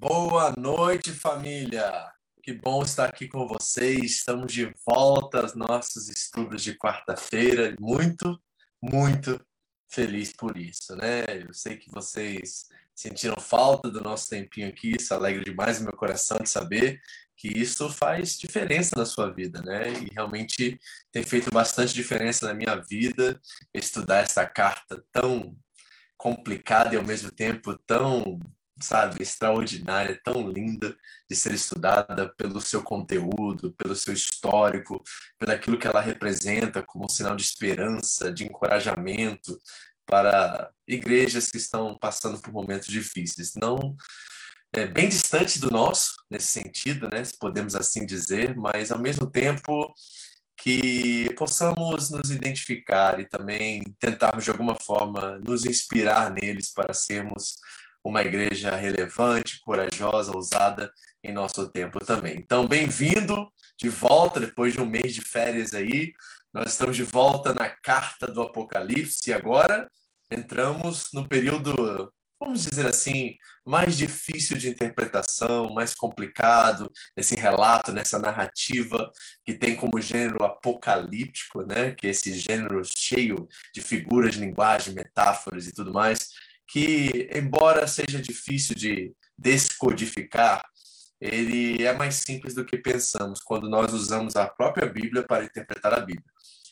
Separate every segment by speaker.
Speaker 1: Boa noite, família! Que bom estar aqui com vocês. Estamos de volta aos nossos estudos de quarta-feira. Muito, muito feliz por isso, né? Eu sei que vocês sentiram falta do nosso tempinho aqui. Isso alegra demais o meu coração de saber que isso faz diferença na sua vida, né? E realmente tem feito bastante diferença na minha vida estudar essa carta tão complicada e ao mesmo tempo tão sabe, extraordinária, tão linda de ser estudada pelo seu conteúdo, pelo seu histórico, pelo aquilo que ela representa como um sinal de esperança, de encorajamento para igrejas que estão passando por momentos difíceis. Não é bem distante do nosso nesse sentido, né, se podemos assim dizer, mas ao mesmo tempo que possamos nos identificar e também tentarmos de alguma forma nos inspirar neles para sermos uma igreja relevante, corajosa, ousada em nosso tempo também. Então, bem-vindo de volta depois de um mês de férias aí. Nós estamos de volta na carta do Apocalipse e agora entramos no período, vamos dizer assim, mais difícil de interpretação, mais complicado, nesse relato, nessa narrativa que tem como gênero apocalíptico, né? Que é esse gênero cheio de figuras, linguagem, metáforas e tudo mais que, embora seja difícil de descodificar, ele é mais simples do que pensamos quando nós usamos a própria Bíblia para interpretar a Bíblia.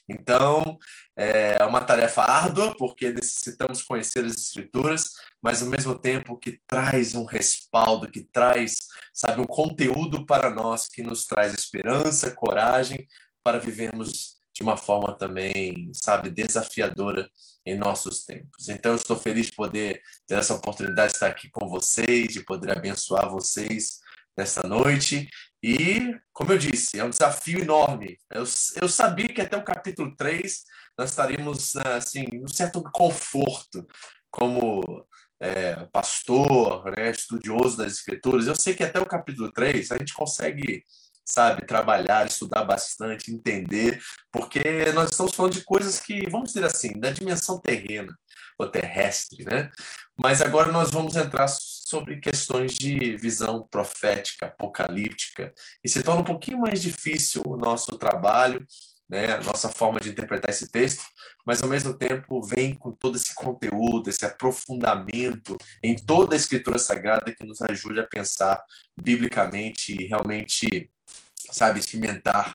Speaker 1: Então, é uma tarefa árdua, porque necessitamos conhecer as Escrituras, mas ao mesmo tempo que traz um respaldo, que traz, sabe, um conteúdo para nós que nos traz esperança, coragem para vivermos de uma forma também, sabe, desafiadora em nossos tempos. Então, eu estou feliz de poder ter essa oportunidade de estar aqui com vocês, de poder abençoar vocês nessa noite. E, como eu disse, é um desafio enorme. Eu, eu sabia que até o capítulo 3 nós estaríamos, assim, um certo conforto como é, pastor, né, estudioso das escrituras. Eu sei que até o capítulo 3 a gente consegue sabe, trabalhar, estudar bastante, entender, porque nós estamos falando de coisas que, vamos dizer assim, da dimensão terrena ou terrestre, né? Mas agora nós vamos entrar sobre questões de visão profética, apocalíptica, e se torna um pouquinho mais difícil o nosso trabalho, né, a nossa forma de interpretar esse texto, mas ao mesmo tempo vem com todo esse conteúdo, esse aprofundamento em toda a escritura sagrada que nos ajude a pensar biblicamente e realmente sabe, experimentar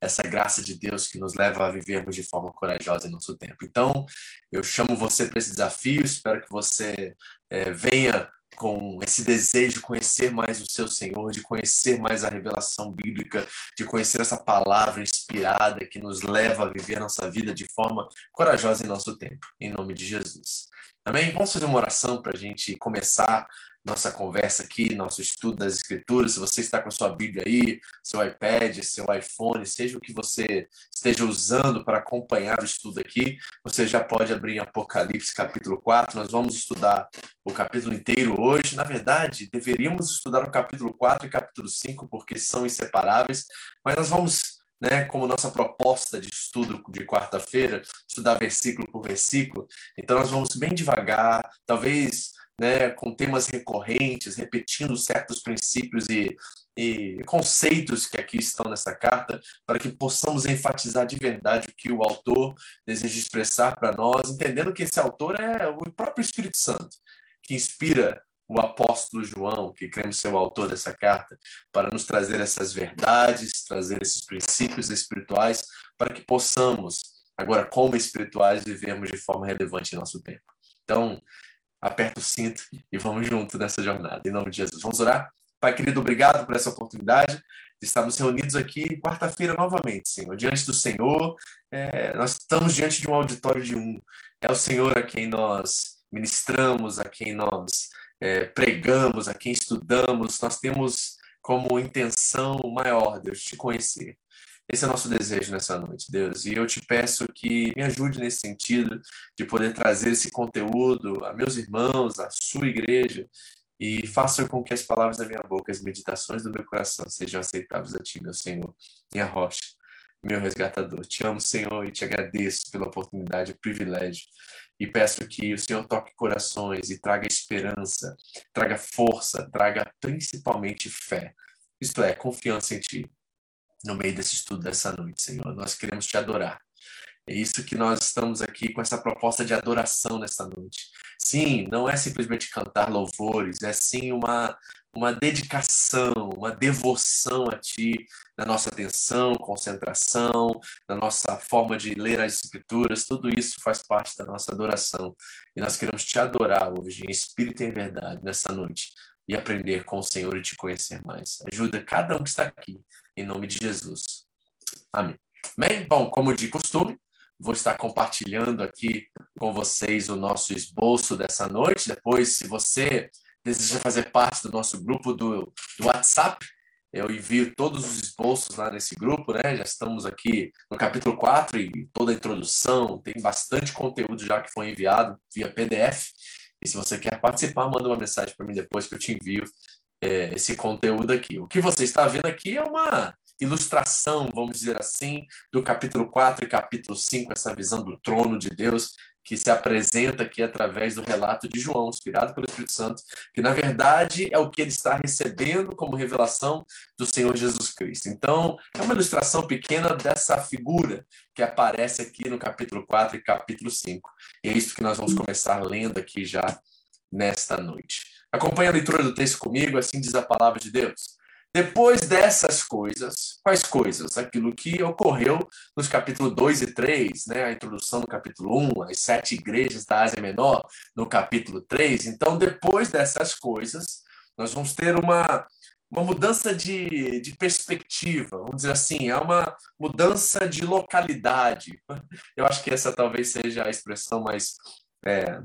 Speaker 1: essa graça de Deus que nos leva a vivermos de forma corajosa em nosso tempo. Então, eu chamo você para esse desafio, espero que você é, venha com esse desejo de conhecer mais o seu Senhor, de conhecer mais a revelação bíblica, de conhecer essa palavra inspirada que nos leva a viver nossa vida de forma corajosa em nosso tempo, em nome de Jesus. Amém? Vamos fazer uma oração para a gente começar nossa conversa aqui, nosso estudo das Escrituras. Se você está com a sua Bíblia aí, seu iPad, seu iPhone, seja o que você esteja usando para acompanhar o estudo aqui, você já pode abrir em Apocalipse capítulo 4. Nós vamos estudar o capítulo inteiro hoje. Na verdade, deveríamos estudar o capítulo 4 e capítulo 5, porque são inseparáveis, mas nós vamos né, como nossa proposta de estudo de quarta-feira, estudar versículo por versículo. Então, nós vamos bem devagar, talvez né, com temas recorrentes, repetindo certos princípios e, e conceitos que aqui estão nessa carta, para que possamos enfatizar de verdade o que o autor deseja expressar para nós, entendendo que esse autor é o próprio Espírito Santo, que inspira o apóstolo João, que cremos ser o autor dessa carta, para nos trazer essas verdades, trazer esses princípios espirituais, para que possamos, agora como espirituais, vivermos de forma relevante em nosso tempo. Então, aperta o cinto e vamos junto nessa jornada. Em nome de Jesus. Vamos orar? Pai querido, obrigado por essa oportunidade de estarmos reunidos aqui quarta-feira novamente, Senhor. Diante do Senhor, é, nós estamos diante de um auditório de um. É o Senhor a quem nós ministramos, a quem nós é, pregamos, a quem estudamos. Nós temos como intenção maior, Deus, te conhecer. Esse é o nosso desejo nessa noite, Deus. E eu te peço que me ajude nesse sentido de poder trazer esse conteúdo a meus irmãos, à sua igreja, e faça com que as palavras da minha boca, as meditações do meu coração sejam aceitáveis a Ti, meu Senhor, minha rocha, meu resgatador. Te amo, Senhor, e te agradeço pela oportunidade, o privilégio. E peço que o Senhor toque corações e traga esperança, traga força, traga principalmente fé. Isto é, confiança em Ti. No meio desse estudo dessa noite, Senhor, nós queremos te adorar. É isso que nós estamos aqui com essa proposta de adoração nessa noite. Sim, não é simplesmente cantar louvores, é sim uma, uma dedicação, uma devoção a Ti, na nossa atenção, concentração, na nossa forma de ler as Escrituras, tudo isso faz parte da nossa adoração. E nós queremos te adorar hoje, em espírito e em verdade, nessa noite, e aprender com o Senhor e te conhecer mais. Ajuda cada um que está aqui, em nome de Jesus. Amém. Bem, bom, como de costume, Vou estar compartilhando aqui com vocês o nosso esboço dessa noite. Depois, se você deseja fazer parte do nosso grupo do, do WhatsApp, eu envio todos os esboços lá nesse grupo, né? Já estamos aqui no capítulo 4 e toda a introdução, tem bastante conteúdo já que foi enviado via PDF. E se você quer participar, manda uma mensagem para mim depois que eu te envio é, esse conteúdo aqui. O que você está vendo aqui é uma ilustração, vamos dizer assim, do capítulo 4 e capítulo 5, essa visão do trono de Deus que se apresenta aqui através do relato de João, inspirado pelo Espírito Santo, que na verdade é o que ele está recebendo como revelação do Senhor Jesus Cristo. Então, é uma ilustração pequena dessa figura que aparece aqui no capítulo 4 e capítulo 5. E é isso que nós vamos começar lendo aqui já nesta noite. Acompanhe a leitura do texto comigo, assim diz a palavra de Deus. Depois dessas coisas, quais coisas? Aquilo que ocorreu nos capítulos 2 e 3, né? a introdução no capítulo 1, as sete igrejas da Ásia Menor no capítulo 3. Então, depois dessas coisas, nós vamos ter uma, uma mudança de, de perspectiva, vamos dizer assim, é uma mudança de localidade. Eu acho que essa talvez seja a expressão mais é,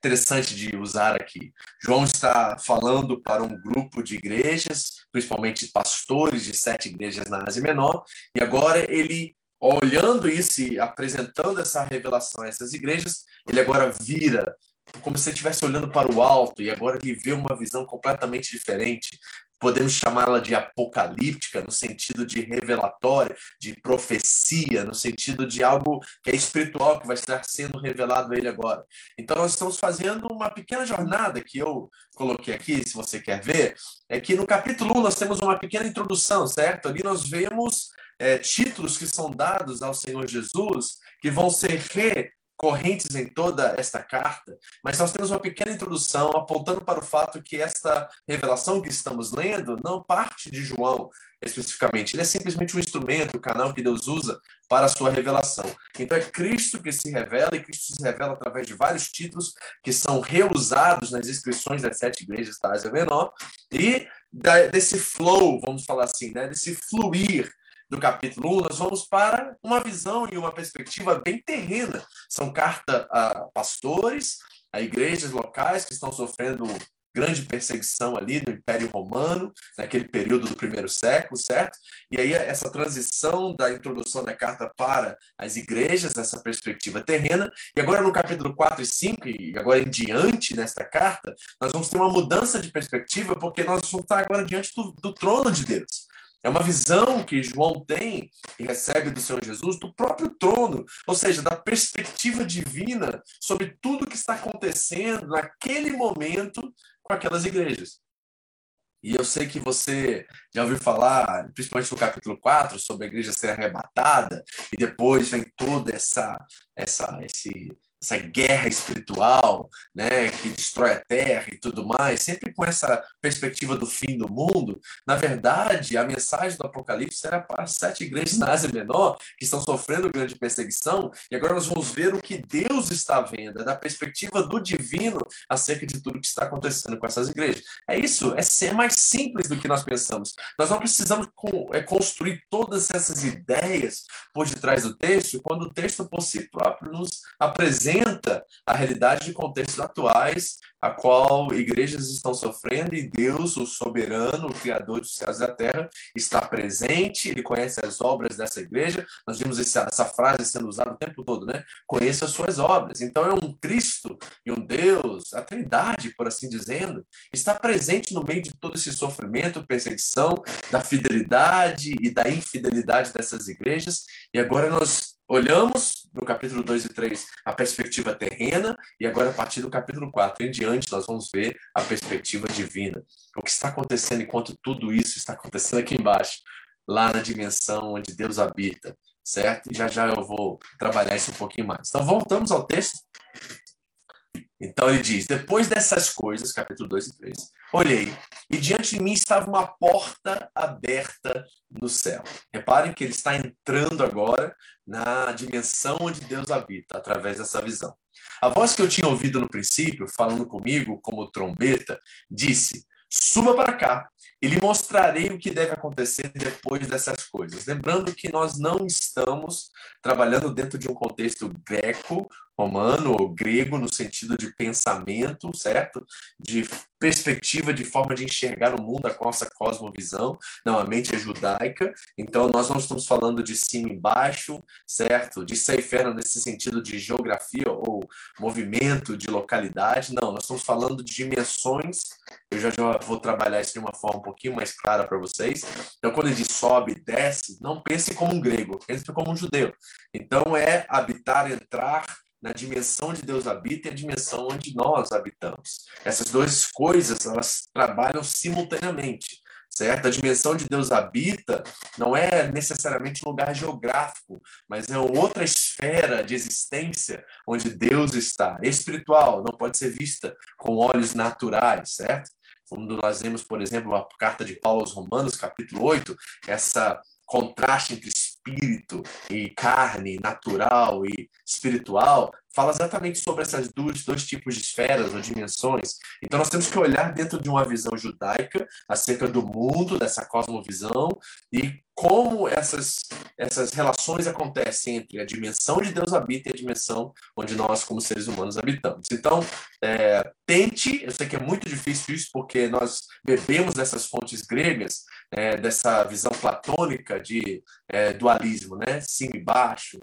Speaker 1: interessante de usar aqui. João está falando para um grupo de igrejas, principalmente pastores de sete igrejas na Ásia Menor, e agora ele, olhando isso e apresentando essa revelação a essas igrejas, ele agora vira como se estivesse olhando para o alto e agora ele vê uma visão completamente diferente podemos chamá-la de apocalíptica, no sentido de revelatória, de profecia, no sentido de algo que é espiritual, que vai estar sendo revelado a ele agora. Então, nós estamos fazendo uma pequena jornada que eu coloquei aqui, se você quer ver, é que no capítulo 1 nós temos uma pequena introdução, certo? Ali nós vemos é, títulos que são dados ao Senhor Jesus, que vão ser re correntes em toda esta carta, mas nós temos uma pequena introdução apontando para o fato que esta revelação que estamos lendo não parte de João especificamente, ele é simplesmente um instrumento, o canal que Deus usa para a sua revelação. Então é Cristo que se revela e Cristo se revela através de vários títulos que são reusados nas inscrições das sete igrejas da Ásia Menor e desse flow, vamos falar assim, né, desse fluir do capítulo 1, nós vamos para uma visão e uma perspectiva bem terrena. São cartas a pastores, a igrejas locais que estão sofrendo grande perseguição ali no Império Romano, naquele período do primeiro século, certo? E aí essa transição da introdução da carta para as igrejas, essa perspectiva terrena, e agora no capítulo 4 e 5, e agora em diante nesta carta, nós vamos ter uma mudança de perspectiva, porque nós vamos estar agora diante do, do trono de Deus. É uma visão que João tem e recebe do Senhor Jesus do próprio trono, ou seja, da perspectiva divina sobre tudo que está acontecendo naquele momento com aquelas igrejas. E eu sei que você já ouviu falar, principalmente no capítulo 4, sobre a igreja ser arrebatada, e depois vem toda essa, essa, esse, essa guerra espiritual, né, que destrói a terra e tudo mais, sempre com essa perspectiva do fim do mundo, na verdade, a mensagem do Apocalipse era para sete igrejas na Ásia Menor, que estão sofrendo grande perseguição, e agora nós vamos ver o que Deus está vendo, é da perspectiva do divino acerca de tudo que está acontecendo com essas igrejas. É isso, é ser mais simples do que nós pensamos. Nós não precisamos é, construir todas essas ideias por detrás do texto, quando o texto por si próprio nos apresenta apresenta a realidade de contextos atuais a qual igrejas estão sofrendo e Deus, o soberano, o criador dos céus e da terra, está presente, ele conhece as obras dessa igreja. Nós vimos essa, essa frase sendo usada o tempo todo, né? Conheça as suas obras. Então é um Cristo e um Deus, a Trindade, por assim dizendo, está presente no meio de todo esse sofrimento, perseguição, da fidelidade e da infidelidade dessas igrejas. E agora nós olhamos no capítulo 2 e 3 a perspectiva terrena, e agora a partir do capítulo 4 em diante nós vamos ver a perspectiva divina. O que está acontecendo enquanto tudo isso está acontecendo aqui embaixo, lá na dimensão onde Deus habita, certo? E já já eu vou trabalhar isso um pouquinho mais. Então voltamos ao texto. Então ele diz: Depois dessas coisas, capítulo 2 e 3, olhei, e diante de mim estava uma porta aberta no céu. Reparem que ele está entrando agora na dimensão onde Deus habita, através dessa visão. A voz que eu tinha ouvido no princípio, falando comigo como trombeta, disse: Suba para cá e lhe mostrarei o que deve acontecer depois dessas coisas. Lembrando que nós não estamos trabalhando dentro de um contexto greco romano ou grego no sentido de pensamento, certo? De perspectiva, de forma de enxergar o mundo, a nossa cosmovisão. Não, a mente é judaica, então nós não estamos falando de cima e baixo, certo? De céu nesse sentido de geografia ou movimento de localidade. Não, nós estamos falando de dimensões. Eu já, já vou trabalhar isso de uma forma um pouquinho mais clara para vocês. Então, quando ele diz sobe desce, não pense como um grego, pense como um judeu. Então, é habitar, entrar na dimensão onde Deus habita e a dimensão onde nós habitamos. Essas duas coisas, elas trabalham simultaneamente, certo? A dimensão onde Deus habita não é necessariamente um lugar geográfico, mas é outra esfera de existência onde Deus está. Espiritual, não pode ser vista com olhos naturais, certo? Quando nós vemos, por exemplo, a carta de Paulo aos Romanos, capítulo 8, essa contraste entre espírito e carne, natural e espiritual, fala exatamente sobre essas duas dois tipos de esferas ou dimensões. Então nós temos que olhar dentro de uma visão judaica acerca do mundo, dessa cosmovisão e como essas essas relações acontecem entre a dimensão de Deus habita e a dimensão onde nós como seres humanos habitamos. Então é, tente, eu sei que é muito difícil isso porque nós bebemos dessas fontes gregas, é, dessa visão platônica de é, dualismo, né, cima e baixo,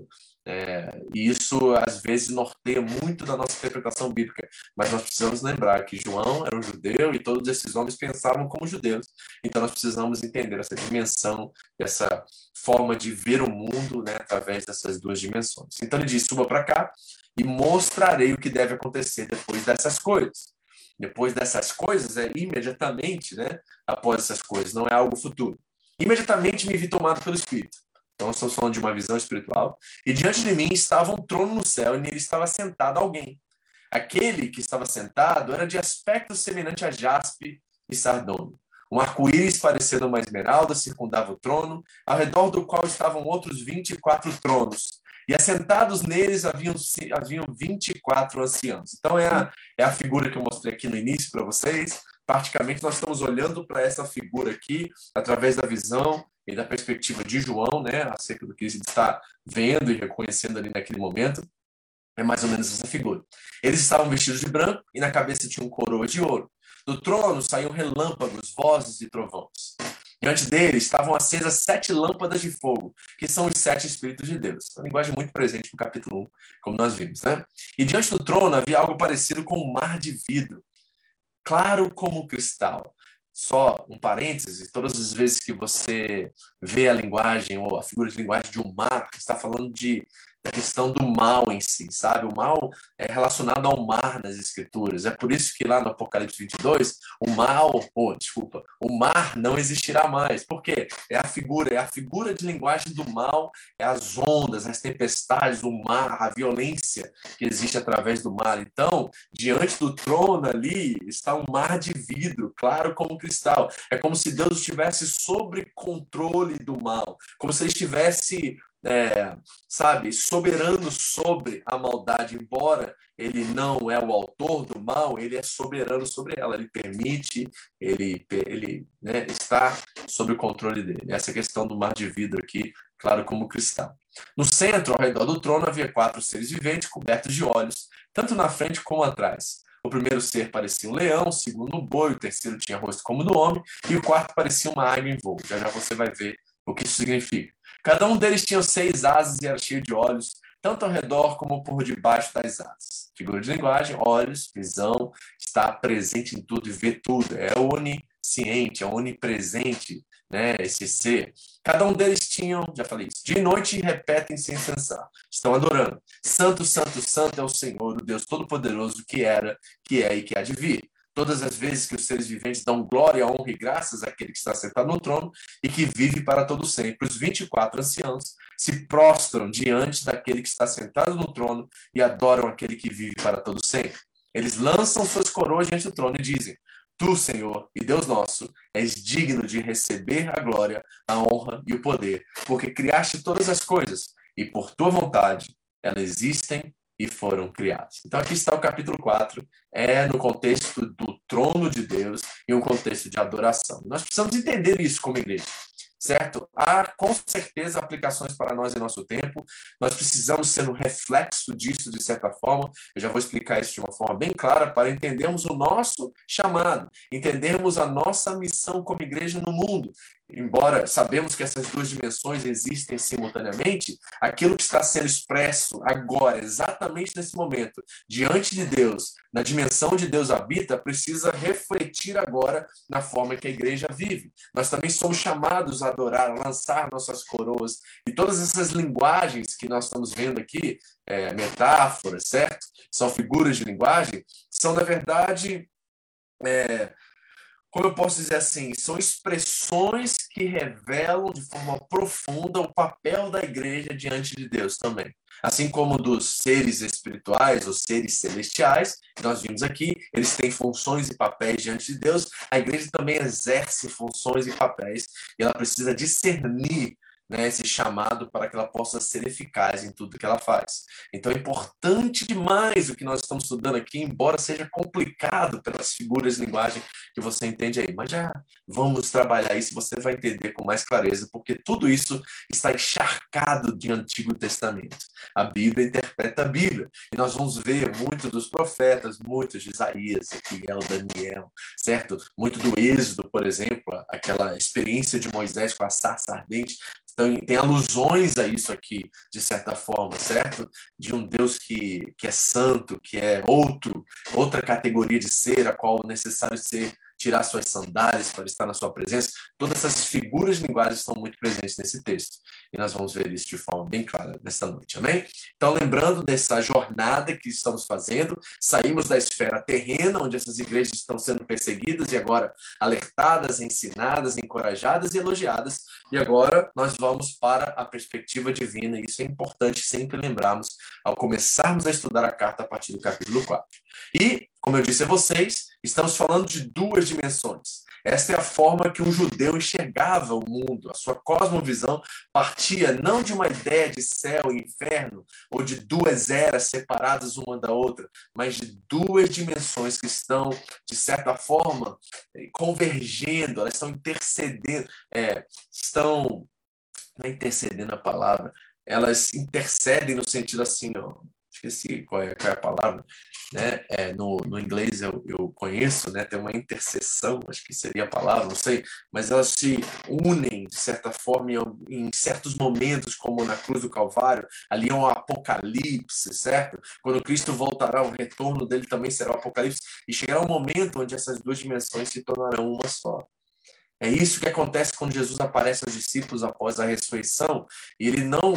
Speaker 1: é, e isso, às vezes, norteia muito da nossa interpretação bíblica. Mas nós precisamos lembrar que João era um judeu e todos esses homens pensavam como judeus. Então, nós precisamos entender essa dimensão, essa forma de ver o mundo né, através dessas duas dimensões. Então, ele diz: suba para cá e mostrarei o que deve acontecer depois dessas coisas. Depois dessas coisas, é imediatamente, né, após essas coisas, não é algo futuro. Imediatamente me vi tomado pelo Espírito então, estamos falando de uma visão espiritual. E diante de mim estava um trono no céu e nele estava sentado alguém. Aquele que estava sentado era de aspecto semelhante a jaspe e sardônio. Um arco-íris parecendo uma esmeralda circundava o trono, ao redor do qual estavam outros 24 tronos. E assentados neles haviam, haviam 24 anciãos. Então, é a, é a figura que eu mostrei aqui no início para vocês. Praticamente, nós estamos olhando para essa figura aqui, através da visão e da perspectiva de João, né, acerca do que ele está vendo e reconhecendo ali naquele momento, é mais ou menos essa figura. Eles estavam vestidos de branco e na cabeça tinham coroa de ouro. Do trono saíam relâmpagos, vozes e trovões. Diante deles estavam acesas sete lâmpadas de fogo, que são os sete Espíritos de Deus. Uma linguagem muito presente no capítulo 1, como nós vimos. Né? E diante do trono havia algo parecido com um mar de vidro, claro como cristal, só um parêntese, todas as vezes que você vê a linguagem ou a figura de linguagem de um mar, está falando de questão do mal em si, sabe? O mal é relacionado ao mar nas escrituras. É por isso que lá no Apocalipse 22, o mal, oh, desculpa, o mar não existirá mais. Por quê? É a figura, é a figura de linguagem do mal, é as ondas, as tempestades, o mar, a violência que existe através do mar. Então, diante do trono ali está um mar de vidro, claro como cristal. É como se Deus estivesse sob controle do mal, como se ele estivesse é, sabe, soberano sobre a maldade, embora ele não é o autor do mal, ele é soberano sobre ela, ele permite, ele, ele né, está sob o controle dele. Essa é questão do mar de vidro aqui, claro, como cristal. No centro, ao redor do trono, havia quatro seres viventes cobertos de olhos, tanto na frente como atrás. O primeiro ser parecia um leão, o segundo um boi, o terceiro tinha rosto como do homem, e o quarto parecia uma águia em voo. Já já você vai ver o que isso significa. Cada um deles tinha seis asas e era cheio de olhos, tanto ao redor como por debaixo das asas. Figura de linguagem, olhos, visão, está presente em tudo e vê tudo. É onisciente, é onipresente, né, esse ser. Cada um deles tinham, já falei isso, de noite repetem sem cessar. Estão adorando. Santo, santo, santo é o Senhor, o Deus Todo-Poderoso, que era, que é e que há de vir. Todas as vezes que os seres viventes dão glória, honra e graças àquele que está sentado no trono e que vive para todo sempre, os 24 anciãos se prostram diante daquele que está sentado no trono e adoram aquele que vive para todo sempre. Eles lançam suas coroas diante do trono e dizem: Tu, Senhor e Deus nosso, és digno de receber a glória, a honra e o poder, porque criaste todas as coisas e por tua vontade elas existem e foram criadas. Então aqui está o capítulo 4, é no contexto do trono de Deus e um contexto de adoração. Nós precisamos entender isso como igreja certo? Há com certeza aplicações para nós em nosso tempo. Nós precisamos ser um reflexo disso de certa forma. Eu já vou explicar isso de uma forma bem clara para entendermos o nosso chamado, entendermos a nossa missão como igreja no mundo embora sabemos que essas duas dimensões existem simultaneamente, aquilo que está sendo expresso agora, exatamente nesse momento, diante de Deus, na dimensão onde Deus habita, precisa refletir agora na forma que a igreja vive. Nós também somos chamados a adorar, a lançar nossas coroas, e todas essas linguagens que nós estamos vendo aqui, é, metáforas, certo? São figuras de linguagem, são, na verdade, é, como eu posso dizer assim, são expressões que revelam de forma profunda o papel da igreja diante de Deus também. Assim como dos seres espirituais, os seres celestiais, que nós vimos aqui, eles têm funções e papéis diante de Deus, a igreja também exerce funções e papéis, e ela precisa discernir né, esse chamado para que ela possa ser eficaz em tudo que ela faz. Então é importante demais o que nós estamos estudando aqui, embora seja complicado pelas figuras de linguagem que você entende aí. Mas já vamos trabalhar isso, você vai entender com mais clareza, porque tudo isso está encharcado de Antigo Testamento. A Bíblia interpreta a Bíblia. E nós vamos ver muito dos profetas, muitos de Isaías, Ezequiel, Daniel, certo? Muito do Êxodo, por exemplo, aquela experiência de Moisés com a sarça ardente então, tem alusões a isso aqui, de certa forma, certo? De um Deus que, que é santo, que é outro, outra categoria de ser, a qual é necessário ser tirar suas sandálias para estar na sua presença. Todas essas figuras de linguagem estão muito presentes nesse texto. E nós vamos ver isso de forma bem clara nesta noite, amém? Então, lembrando dessa jornada que estamos fazendo, saímos da esfera terrena, onde essas igrejas estão sendo perseguidas e agora alertadas, ensinadas, encorajadas e elogiadas. E agora nós vamos para a perspectiva divina, e isso é importante sempre lembrarmos ao começarmos a estudar a carta a partir do capítulo 4. E, como eu disse a vocês, estamos falando de duas dimensões. Esta é a forma que um judeu enxergava o mundo. A sua cosmovisão partia não de uma ideia de céu e inferno, ou de duas eras separadas uma da outra, mas de duas dimensões que estão, de certa forma, convergendo, elas estão intercedendo, é, estão. Não é intercedendo a palavra, elas intercedem no sentido assim, ó, esqueci qual é, qual é a palavra, né? É, no, no inglês eu, eu conheço, né? Tem uma intercessão, acho que seria a palavra, não sei, mas elas se unem de certa forma em, em certos momentos, como na cruz do Calvário, ali é um apocalipse, certo? Quando Cristo voltará, o retorno dele também será o apocalipse, e chegará um momento onde essas duas dimensões se tornarão uma só. É isso que acontece quando Jesus aparece aos discípulos após a ressurreição, e ele não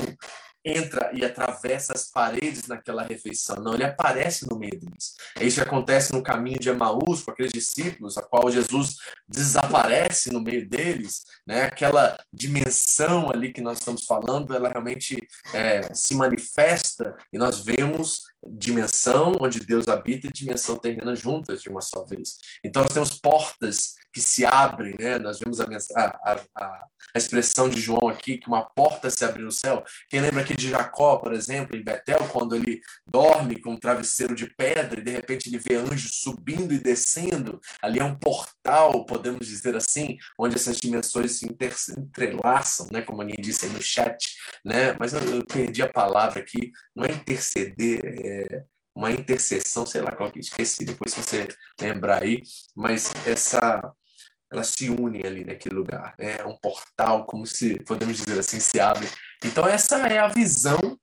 Speaker 1: entra e atravessa as paredes naquela refeição. Não, ele aparece no meio deles. É isso que acontece no caminho de Emaús com aqueles discípulos, a qual Jesus desaparece no meio deles, né? Aquela dimensão ali que nós estamos falando, ela realmente é, se manifesta e nós vemos dimensão onde Deus habita e dimensão terrena juntas de uma só vez. Então nós temos portas que se abrem, né? Nós vemos a, a, a, a expressão de João aqui, que uma porta se abre no céu. Quem lembra aqui de Jacó, por exemplo, em Betel, quando ele dorme com um travesseiro de pedra e de repente ele vê anjos subindo e descendo, ali é um portal, podemos dizer assim, onde essas dimensões se entrelaçam, né? Como a disse aí no chat, né? Mas eu, eu perdi a palavra aqui, não é interceder, é uma intercessão, sei lá qual que esqueci, depois se você lembrar aí, mas essa ela se une ali naquele lugar, né? é um portal, como se podemos dizer assim, se abre. Então essa é a visão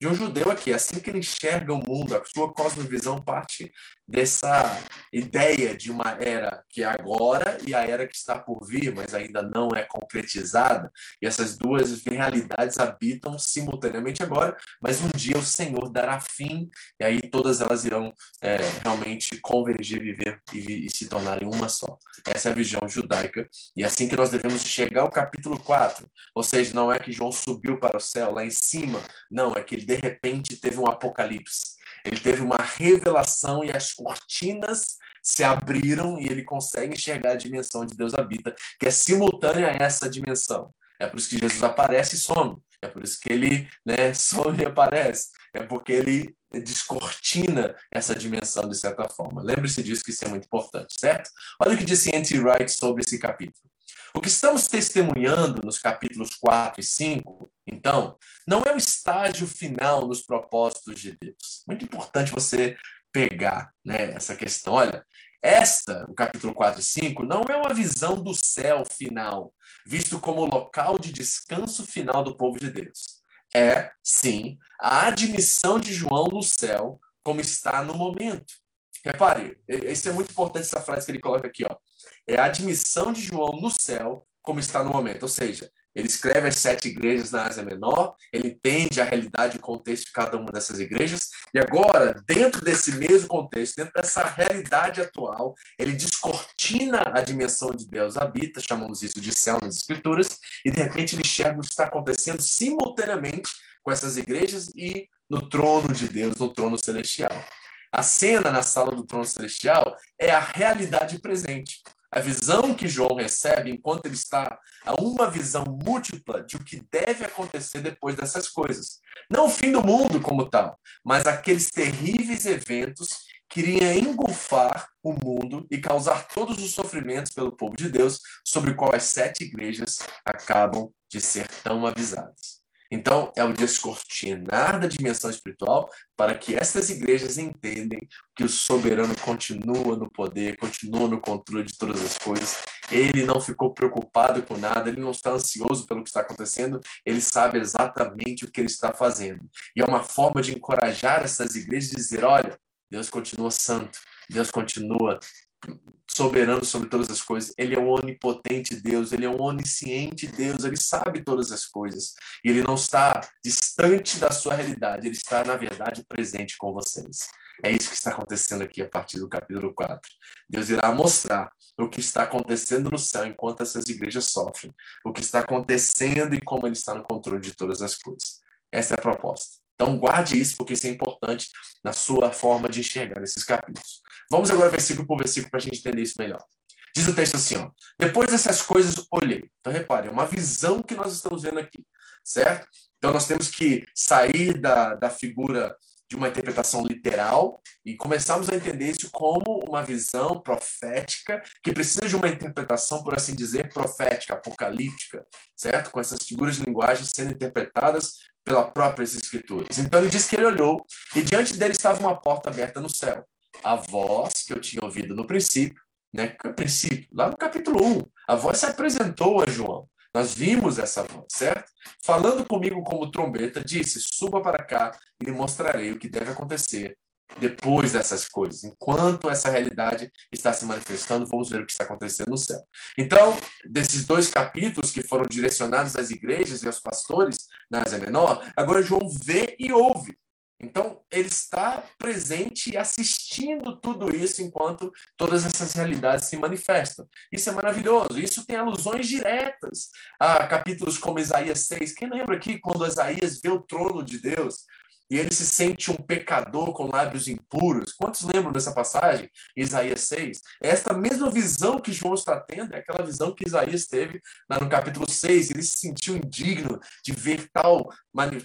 Speaker 1: de um judeu aqui. É assim que ele enxerga o mundo, a sua cosmovisão parte dessa ideia de uma era que é agora e a era que está por vir, mas ainda não é concretizada. E essas duas realidades habitam simultaneamente agora, mas um dia o Senhor dará fim e aí todas elas irão é, realmente convergir, viver e, e, se tornarem uma só. Essa é a visão judaica e é assim que nós devemos chegar ao capítulo 4. Ou seja, não é que João subiu para o céu lá em cima, não, é que ele de repente teve um apocalipse ele teve uma revelação e as cortinas se abriram e ele consegue enxergar a dimensão de Deus habita, que é simultânea a essa dimensão. É por isso que Jesus aparece e some. É por isso que ele né, some e aparece. É porque ele descortina essa dimensão de certa forma. Lembre-se disso, que isso é muito importante, certo? Olha o que disse N.T. Wright sobre esse capítulo. O que estamos testemunhando nos capítulos 4 e 5, então, não é o estágio final nos propósitos de Deus. Muito importante você pegar né, essa questão. Olha, esta, o capítulo 4 e 5, não é uma visão do céu final, visto como local de descanso final do povo de Deus. É, sim, a admissão de João no céu, como está no momento. Repare, isso é muito importante essa frase que ele coloca aqui, ó é a admissão de João no céu, como está no momento. Ou seja, ele escreve as sete igrejas na Ásia Menor, ele entende a realidade e o contexto de cada uma dessas igrejas, e agora, dentro desse mesmo contexto, dentro dessa realidade atual, ele descortina a dimensão de Deus habita, chamamos isso de céu nas Escrituras, e de repente ele enxerga o que está acontecendo simultaneamente com essas igrejas e no trono de Deus, no trono celestial. A cena na sala do trono celestial é a realidade presente. A visão que João recebe enquanto ele está a uma visão múltipla de o que deve acontecer depois dessas coisas. Não o fim do mundo como tal, mas aqueles terríveis eventos que iriam engolfar o mundo e causar todos os sofrimentos pelo povo de Deus, sobre o qual as sete igrejas acabam de ser tão avisadas. Então, é o descortinar da dimensão espiritual para que essas igrejas entendam que o soberano continua no poder, continua no controle de todas as coisas. Ele não ficou preocupado com nada, ele não está ansioso pelo que está acontecendo, ele sabe exatamente o que ele está fazendo. E é uma forma de encorajar essas igrejas e dizer: olha, Deus continua santo, Deus continua soberano sobre todas as coisas, ele é um onipotente Deus, ele é um onisciente Deus, ele sabe todas as coisas. E ele não está distante da sua realidade, ele está, na verdade, presente com vocês. É isso que está acontecendo aqui a partir do capítulo 4. Deus irá mostrar o que está acontecendo no céu enquanto essas igrejas sofrem, o que está acontecendo e como ele está no controle de todas as coisas. Essa é a proposta. Então guarde isso, porque isso é importante na sua forma de enxergar esses capítulos. Vamos agora versículo por versículo para a gente entender isso melhor. Diz o texto assim, ó. Depois dessas coisas, olhei. Então, repare, é uma visão que nós estamos vendo aqui, certo? Então, nós temos que sair da, da figura de uma interpretação literal e começarmos a entender isso como uma visão profética que precisa de uma interpretação, por assim dizer, profética, apocalíptica, certo? Com essas figuras de linguagem sendo interpretadas pelas próprias escrituras. Então ele diz que ele olhou e diante dele estava uma porta aberta no céu. A voz que eu tinha ouvido no princípio, né? No princípio, lá no capítulo 1, a voz se apresentou a João. Nós vimos essa voz, certo? Falando comigo como trombeta, disse: Suba para cá e lhe mostrarei o que deve acontecer depois dessas coisas. Enquanto essa realidade está se manifestando, vamos ver o que está acontecendo no céu. Então, desses dois capítulos que foram direcionados às igrejas e aos pastores na Ásia Menor, agora João vê e ouve. Então, ele está presente e assistindo tudo isso enquanto todas essas realidades se manifestam. Isso é maravilhoso. Isso tem alusões diretas a capítulos como Isaías 6. Quem lembra aqui quando Isaías vê o trono de Deus? E ele se sente um pecador com lábios impuros. Quantos lembram dessa passagem? Isaías 6. É esta mesma visão que João está tendo, é aquela visão que Isaías teve lá no capítulo 6. Ele se sentiu indigno de ver tal,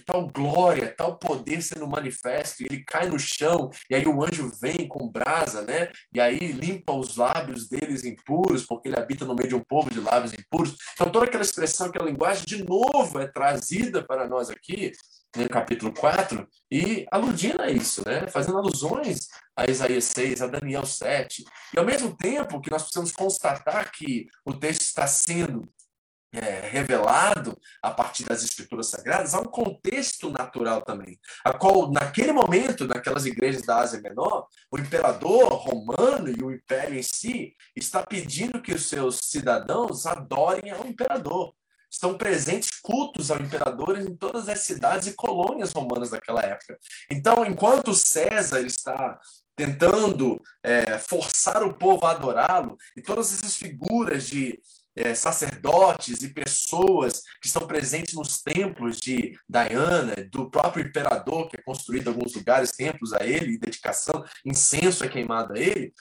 Speaker 1: tal glória, tal poder sendo manifesto, e ele cai no chão, e aí o anjo vem com brasa, né? E aí limpa os lábios deles impuros, porque ele habita no meio de um povo de lábios impuros. Então toda aquela expressão, aquela linguagem, de novo é trazida para nós aqui, no capítulo 4, e aludindo a isso, né? fazendo alusões a Isaías 6, a Daniel 7. E ao mesmo tempo que nós precisamos constatar que o texto está sendo é, revelado a partir das escrituras sagradas, há um contexto natural também, a qual, naquele momento, naquelas igrejas da Ásia Menor, o imperador romano e o império em si está pedindo que os seus cidadãos adorem ao imperador estão presentes cultos ao imperador em todas as cidades e colônias romanas daquela época. Então, enquanto César está tentando é, forçar o povo a adorá-lo, e todas essas figuras de é, sacerdotes e pessoas que estão presentes nos templos de Diana, do próprio imperador, que é construído em alguns lugares, templos a ele, dedicação, incenso é queimado a ele,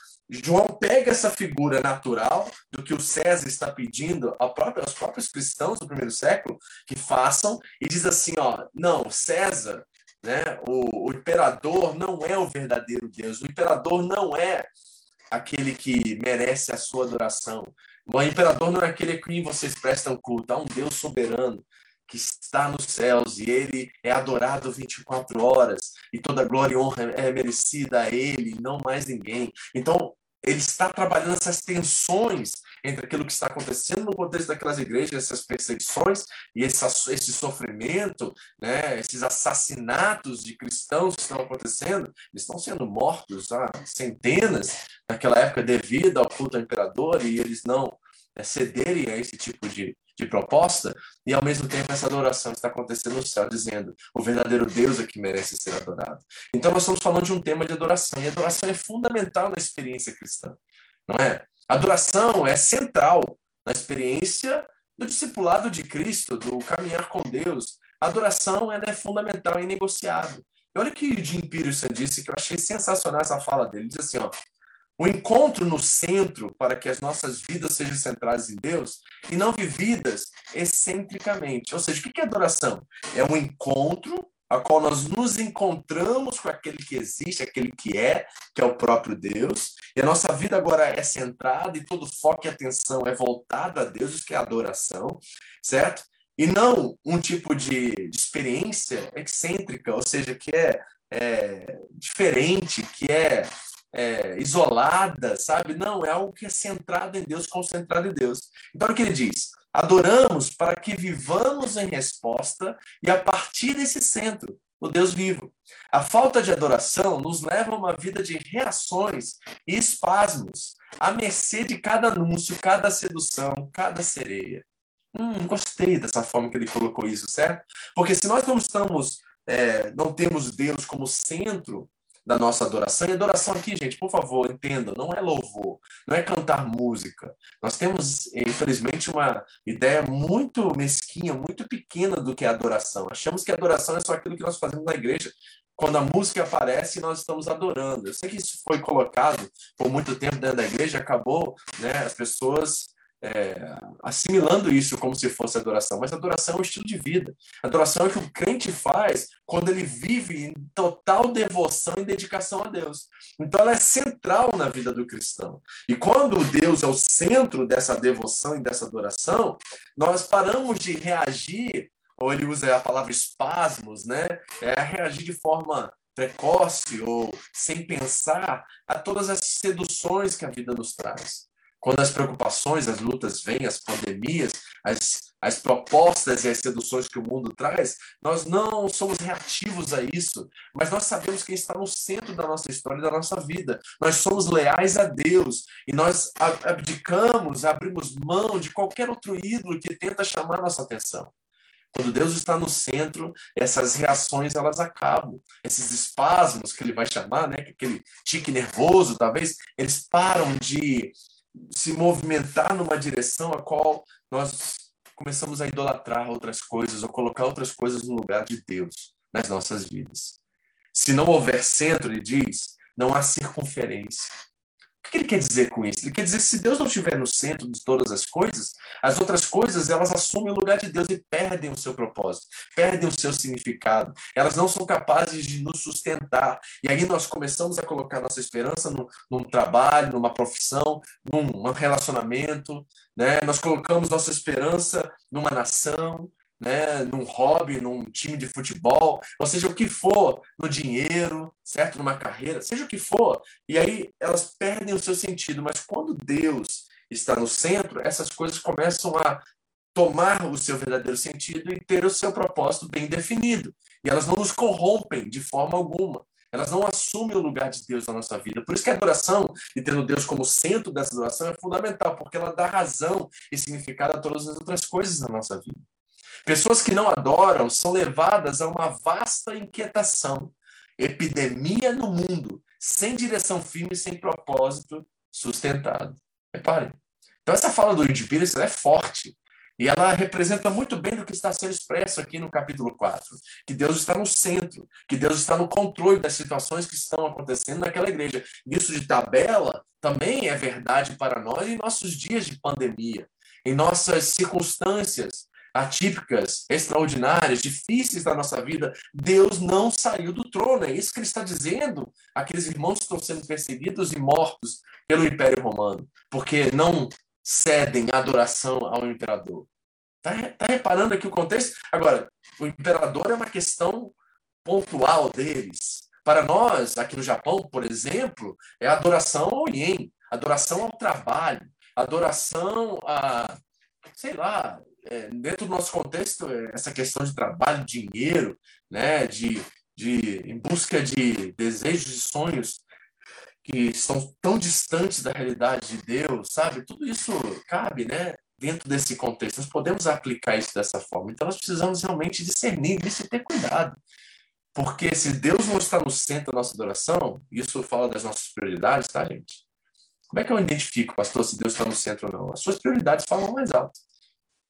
Speaker 1: João pega essa figura natural do que o César está pedindo aos próprios cristãos do primeiro século que façam e diz assim, ó, não, César, né, o, o imperador não é o verdadeiro Deus, o imperador não é aquele que merece a sua adoração. O imperador não é aquele a quem vocês prestam culto, há um Deus soberano que está nos céus e ele é adorado 24 horas e toda glória e honra é merecida a ele, não mais ninguém. Então, ele está trabalhando essas tensões entre aquilo que está acontecendo no contexto daquelas igrejas, essas perseguições e esse, esse sofrimento, né, esses assassinatos de cristãos que estão acontecendo, eles estão sendo mortos há centenas naquela época devido ao culto ao imperador e eles não é, cederem a esse tipo de, de proposta, e ao mesmo tempo essa adoração está acontecendo no céu, dizendo o verdadeiro Deus é que merece ser adorado. Então nós estamos falando de um tema de adoração, e adoração é fundamental na experiência cristã, não é? Adoração é central na experiência do discipulado de Cristo, do caminhar com Deus. A adoração ela é fundamental, é inegociável. E olha o que Jim Peterson disse, que eu achei sensacional essa fala dele. Ele diz assim, ó, o encontro no centro para que as nossas vidas sejam centradas em Deus e não vividas excentricamente. Ou seja, o que é adoração? É um encontro a qual nós nos encontramos com aquele que existe, aquele que é, que é o próprio Deus, e a nossa vida agora é centrada e todo foco e atenção é voltado a Deus, isso que é adoração, certo? E não um tipo de, experiência excêntrica, ou seja, que é, é diferente, que é é, isolada, sabe? Não, é algo que é centrado em Deus, concentrado em Deus. Então, o que ele diz? Adoramos para que vivamos em resposta e a partir desse centro, o Deus vivo. A falta de adoração nos leva a uma vida de reações e espasmos, à mercê de cada anúncio, cada sedução, cada sereia. Hum, gostei dessa forma que ele colocou isso, certo? Porque se nós não estamos, é, não temos Deus como centro da nossa adoração. E adoração aqui, gente, por favor, entendam, não é louvor, não é cantar música. Nós temos, infelizmente, uma ideia muito mesquinha, muito pequena do que é adoração. Achamos que adoração é só aquilo que nós fazemos na igreja. Quando a música aparece, nós estamos adorando. Eu sei que isso foi colocado por muito tempo dentro da igreja, acabou, né, as pessoas é, assimilando isso como se fosse adoração, mas adoração é um estilo de vida. Adoração é o que o crente faz quando ele vive em total devoção e dedicação a Deus. Então ela é central na vida do cristão. E quando Deus é o centro dessa devoção e dessa adoração, nós paramos de reagir, ou ele usa a palavra espasmos, né? É reagir de forma precoce ou sem pensar a todas as seduções que a vida nos traz. Quando as preocupações, as lutas vêm, as pandemias, as, as propostas e as seduções que o mundo traz, nós não somos reativos a isso, mas nós sabemos quem está no centro da nossa história e da nossa vida. Nós somos leais a Deus e nós abdicamos, abrimos mão de qualquer outro ídolo que tenta chamar nossa atenção. Quando Deus está no centro, essas reações elas acabam. Esses espasmos que ele vai chamar, né, aquele tique nervoso, talvez, eles param de se movimentar numa direção a qual nós começamos a idolatrar outras coisas ou colocar outras coisas no lugar de Deus nas nossas vidas. Se não houver centro, ele diz, não há circunferência. Que ele quer dizer com isso? Ele quer dizer que se Deus não estiver no centro de todas as coisas, as outras coisas elas assumem o lugar de Deus e perdem o seu propósito, perdem o seu significado. Elas não são capazes de nos sustentar. E aí nós começamos a colocar nossa esperança num, num trabalho, numa profissão, num, num relacionamento. Né? Nós colocamos nossa esperança numa nação, né, num hobby, num time de futebol, ou seja, o que for, no dinheiro, certo? Numa carreira, seja o que for. E aí elas perdem o seu sentido, mas quando Deus está no centro, essas coisas começam a tomar o seu verdadeiro sentido e ter o seu propósito bem definido. E elas não nos corrompem de forma alguma. Elas não assumem o lugar de Deus na nossa vida. Por isso que a adoração, e tendo Deus como centro dessa adoração, é fundamental, porque ela dá razão e significado a todas as outras coisas na nossa vida. Pessoas que não adoram são levadas a uma vasta inquietação, epidemia no mundo, sem direção firme, sem propósito sustentado. Reparem. Então, essa fala do Peterson é forte. E ela representa muito bem o que está sendo expresso aqui no capítulo 4. Que Deus está no centro, que Deus está no controle das situações que estão acontecendo naquela igreja. Isso de tabela também é verdade para nós em nossos dias de pandemia, em nossas circunstâncias atípicas, extraordinárias, difíceis da nossa vida, Deus não saiu do trono. É isso que ele está dizendo aqueles irmãos que estão sendo perseguidos e mortos pelo Império Romano, porque não cedem adoração ao imperador. Está tá reparando aqui o contexto? Agora, o imperador é uma questão pontual deles. Para nós, aqui no Japão, por exemplo, é adoração ao ien, adoração ao trabalho, adoração a, sei lá, é, dentro do nosso contexto, é, essa questão de trabalho, dinheiro, né, de, de, em busca de desejos e sonhos que são tão distantes da realidade de Deus, sabe? Tudo isso cabe, né? Dentro desse contexto, nós podemos aplicar isso dessa forma. Então, nós precisamos realmente discernir isso e ter cuidado. Porque se Deus não está no centro da nossa adoração, isso fala das nossas prioridades, tá, gente? Como é que eu identifico, pastor, se Deus está no centro ou não? As suas prioridades falam mais alto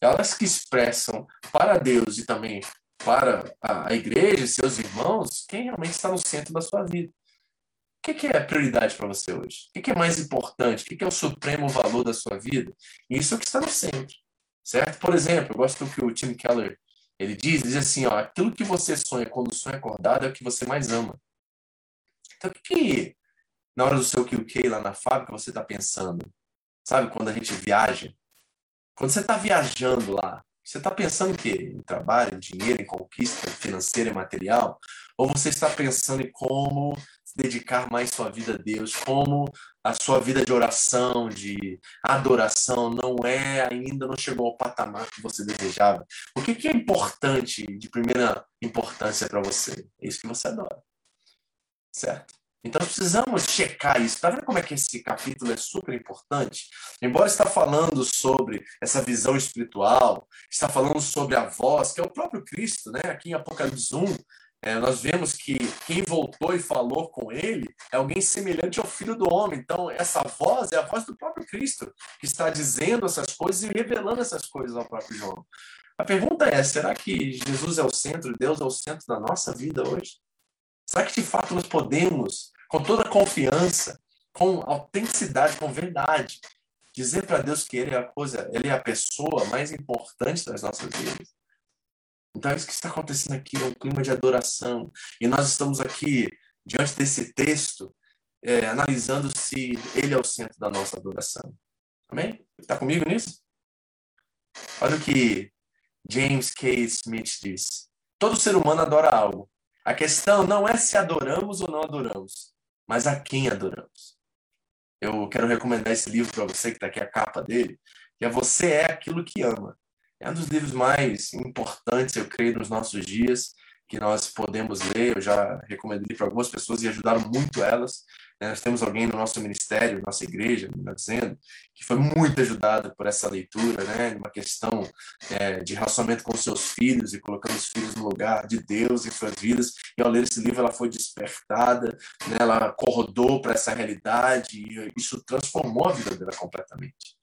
Speaker 1: elas que expressam para Deus e também para a igreja seus irmãos quem realmente está no centro da sua vida. O que é prioridade para você hoje? O que é mais importante? O que é o supremo valor da sua vida? Isso é o que está no centro, certo? Por exemplo, eu gosto do que o Tim Keller ele diz, diz assim, ó, aquilo que você sonha quando sonha acordado é o que você mais ama. Então, o que na hora do seu QK lá na fábrica você está pensando? Sabe, quando a gente viaja, quando você está viajando lá, você está pensando em quê? Em trabalho, em dinheiro, em conquista financeira e material? Ou você está pensando em como dedicar mais sua vida a Deus, como a sua vida de oração, de adoração não é ainda não chegou ao patamar que você desejava? O que, que é importante, de primeira importância para você? É isso que você adora. Certo? Então precisamos checar isso. Está vendo como é que esse capítulo é super importante? Embora está falando sobre essa visão espiritual, está falando sobre a voz, que é o próprio Cristo, né? Aqui em Apocalipse 1, é, nós vemos que quem voltou e falou com ele é alguém semelhante ao Filho do Homem. Então, essa voz é a voz do próprio Cristo, que está dizendo essas coisas e revelando essas coisas ao próprio João. A pergunta é: será que Jesus é o centro, Deus é o centro da nossa vida hoje? Será que de fato nós podemos com toda confiança, com autenticidade, com verdade. Dizer para Deus que Ele é a coisa, Ele é a pessoa mais importante das nossas vidas. Então é isso que está acontecendo aqui, é um clima de adoração. E nós estamos aqui, diante desse texto, é, analisando se Ele é o centro da nossa adoração. Amém? Está comigo nisso? Olha o que James K. Smith diz. Todo ser humano adora algo. A questão não é se adoramos ou não adoramos, mas a quem adoramos. Eu quero recomendar esse livro para você, que está aqui a capa dele, que é Você é Aquilo que Ama. É um dos livros mais importantes, eu creio, nos nossos dias, que nós podemos ler. Eu já recomendei para algumas pessoas e ajudaram muito elas. Né? Nós temos alguém no nosso ministério, nossa igreja, melhor dizendo, que foi muito ajudada por essa leitura, né? uma questão é, de relacionamento com seus filhos e colocando os filhos no lugar de Deus em suas vidas. E ao ler esse livro, ela foi despertada, né? ela acordou para essa realidade e isso transformou a vida dela completamente.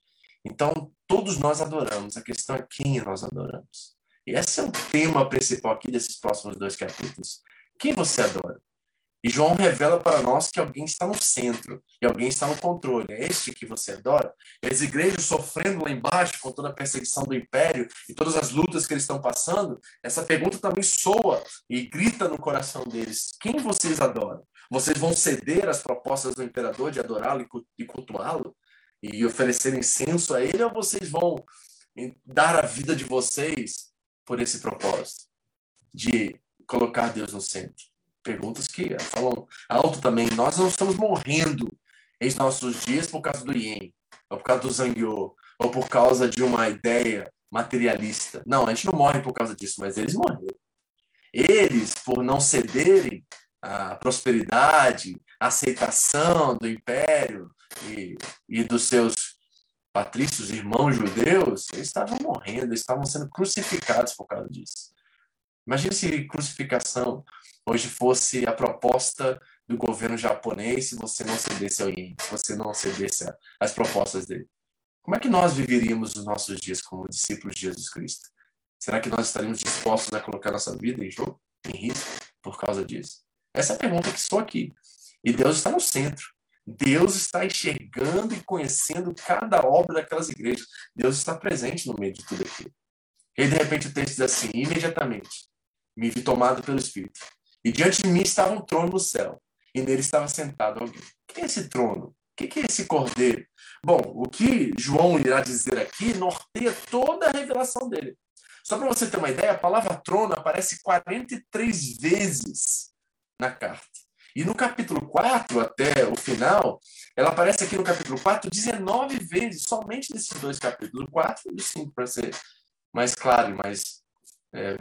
Speaker 1: Então, todos nós adoramos, a questão é quem nós adoramos. E esse é o tema principal aqui desses próximos dois capítulos. Quem você adora? E João revela para nós que alguém está no centro e alguém está no controle. É este que você adora? E as igrejas sofrendo lá embaixo com toda a perseguição do império e todas as lutas que eles estão passando, essa pergunta também soa e grita no coração deles: quem vocês adoram? Vocês vão ceder às propostas do imperador de adorá-lo e cultuá-lo e oferecer incenso a ele ou vocês vão dar a vida de vocês por esse propósito de colocar Deus no centro? perguntas que falam alto também. Nós não estamos morrendo em nossos dias por causa do ien, ou por causa do zangyo, ou por causa de uma ideia materialista. Não, a gente não morre por causa disso, mas eles morreram. Eles, por não cederem à prosperidade, à aceitação do império e, e dos seus patrícios, irmãos judeus, eles estavam morrendo, eles estavam sendo crucificados por causa disso. Imagina se crucificação hoje fosse a proposta do governo japonês se você não cedesse ao ien, se você não cedesse às propostas dele. Como é que nós viveríamos os nossos dias como discípulos de Jesus Cristo? Será que nós estaríamos dispostos a colocar nossa vida em jogo, em risco, por causa disso? Essa é a pergunta que estou aqui. E Deus está no centro. Deus está enxergando e conhecendo cada obra daquelas igrejas. Deus está presente no meio de tudo aquilo. E de repente o texto diz assim: imediatamente me vi tomado pelo Espírito. E diante de mim estava um trono no céu, e nele estava sentado alguém. O que é esse trono? O que é esse cordeiro? Bom, o que João irá dizer aqui norteia toda a revelação dele. Só para você ter uma ideia, a palavra trono aparece 43 vezes na carta. E no capítulo 4, até o final, ela aparece aqui no capítulo 4 19 vezes, somente nesses dois capítulos, o 4 e o 5, para ser mais claro e mais é,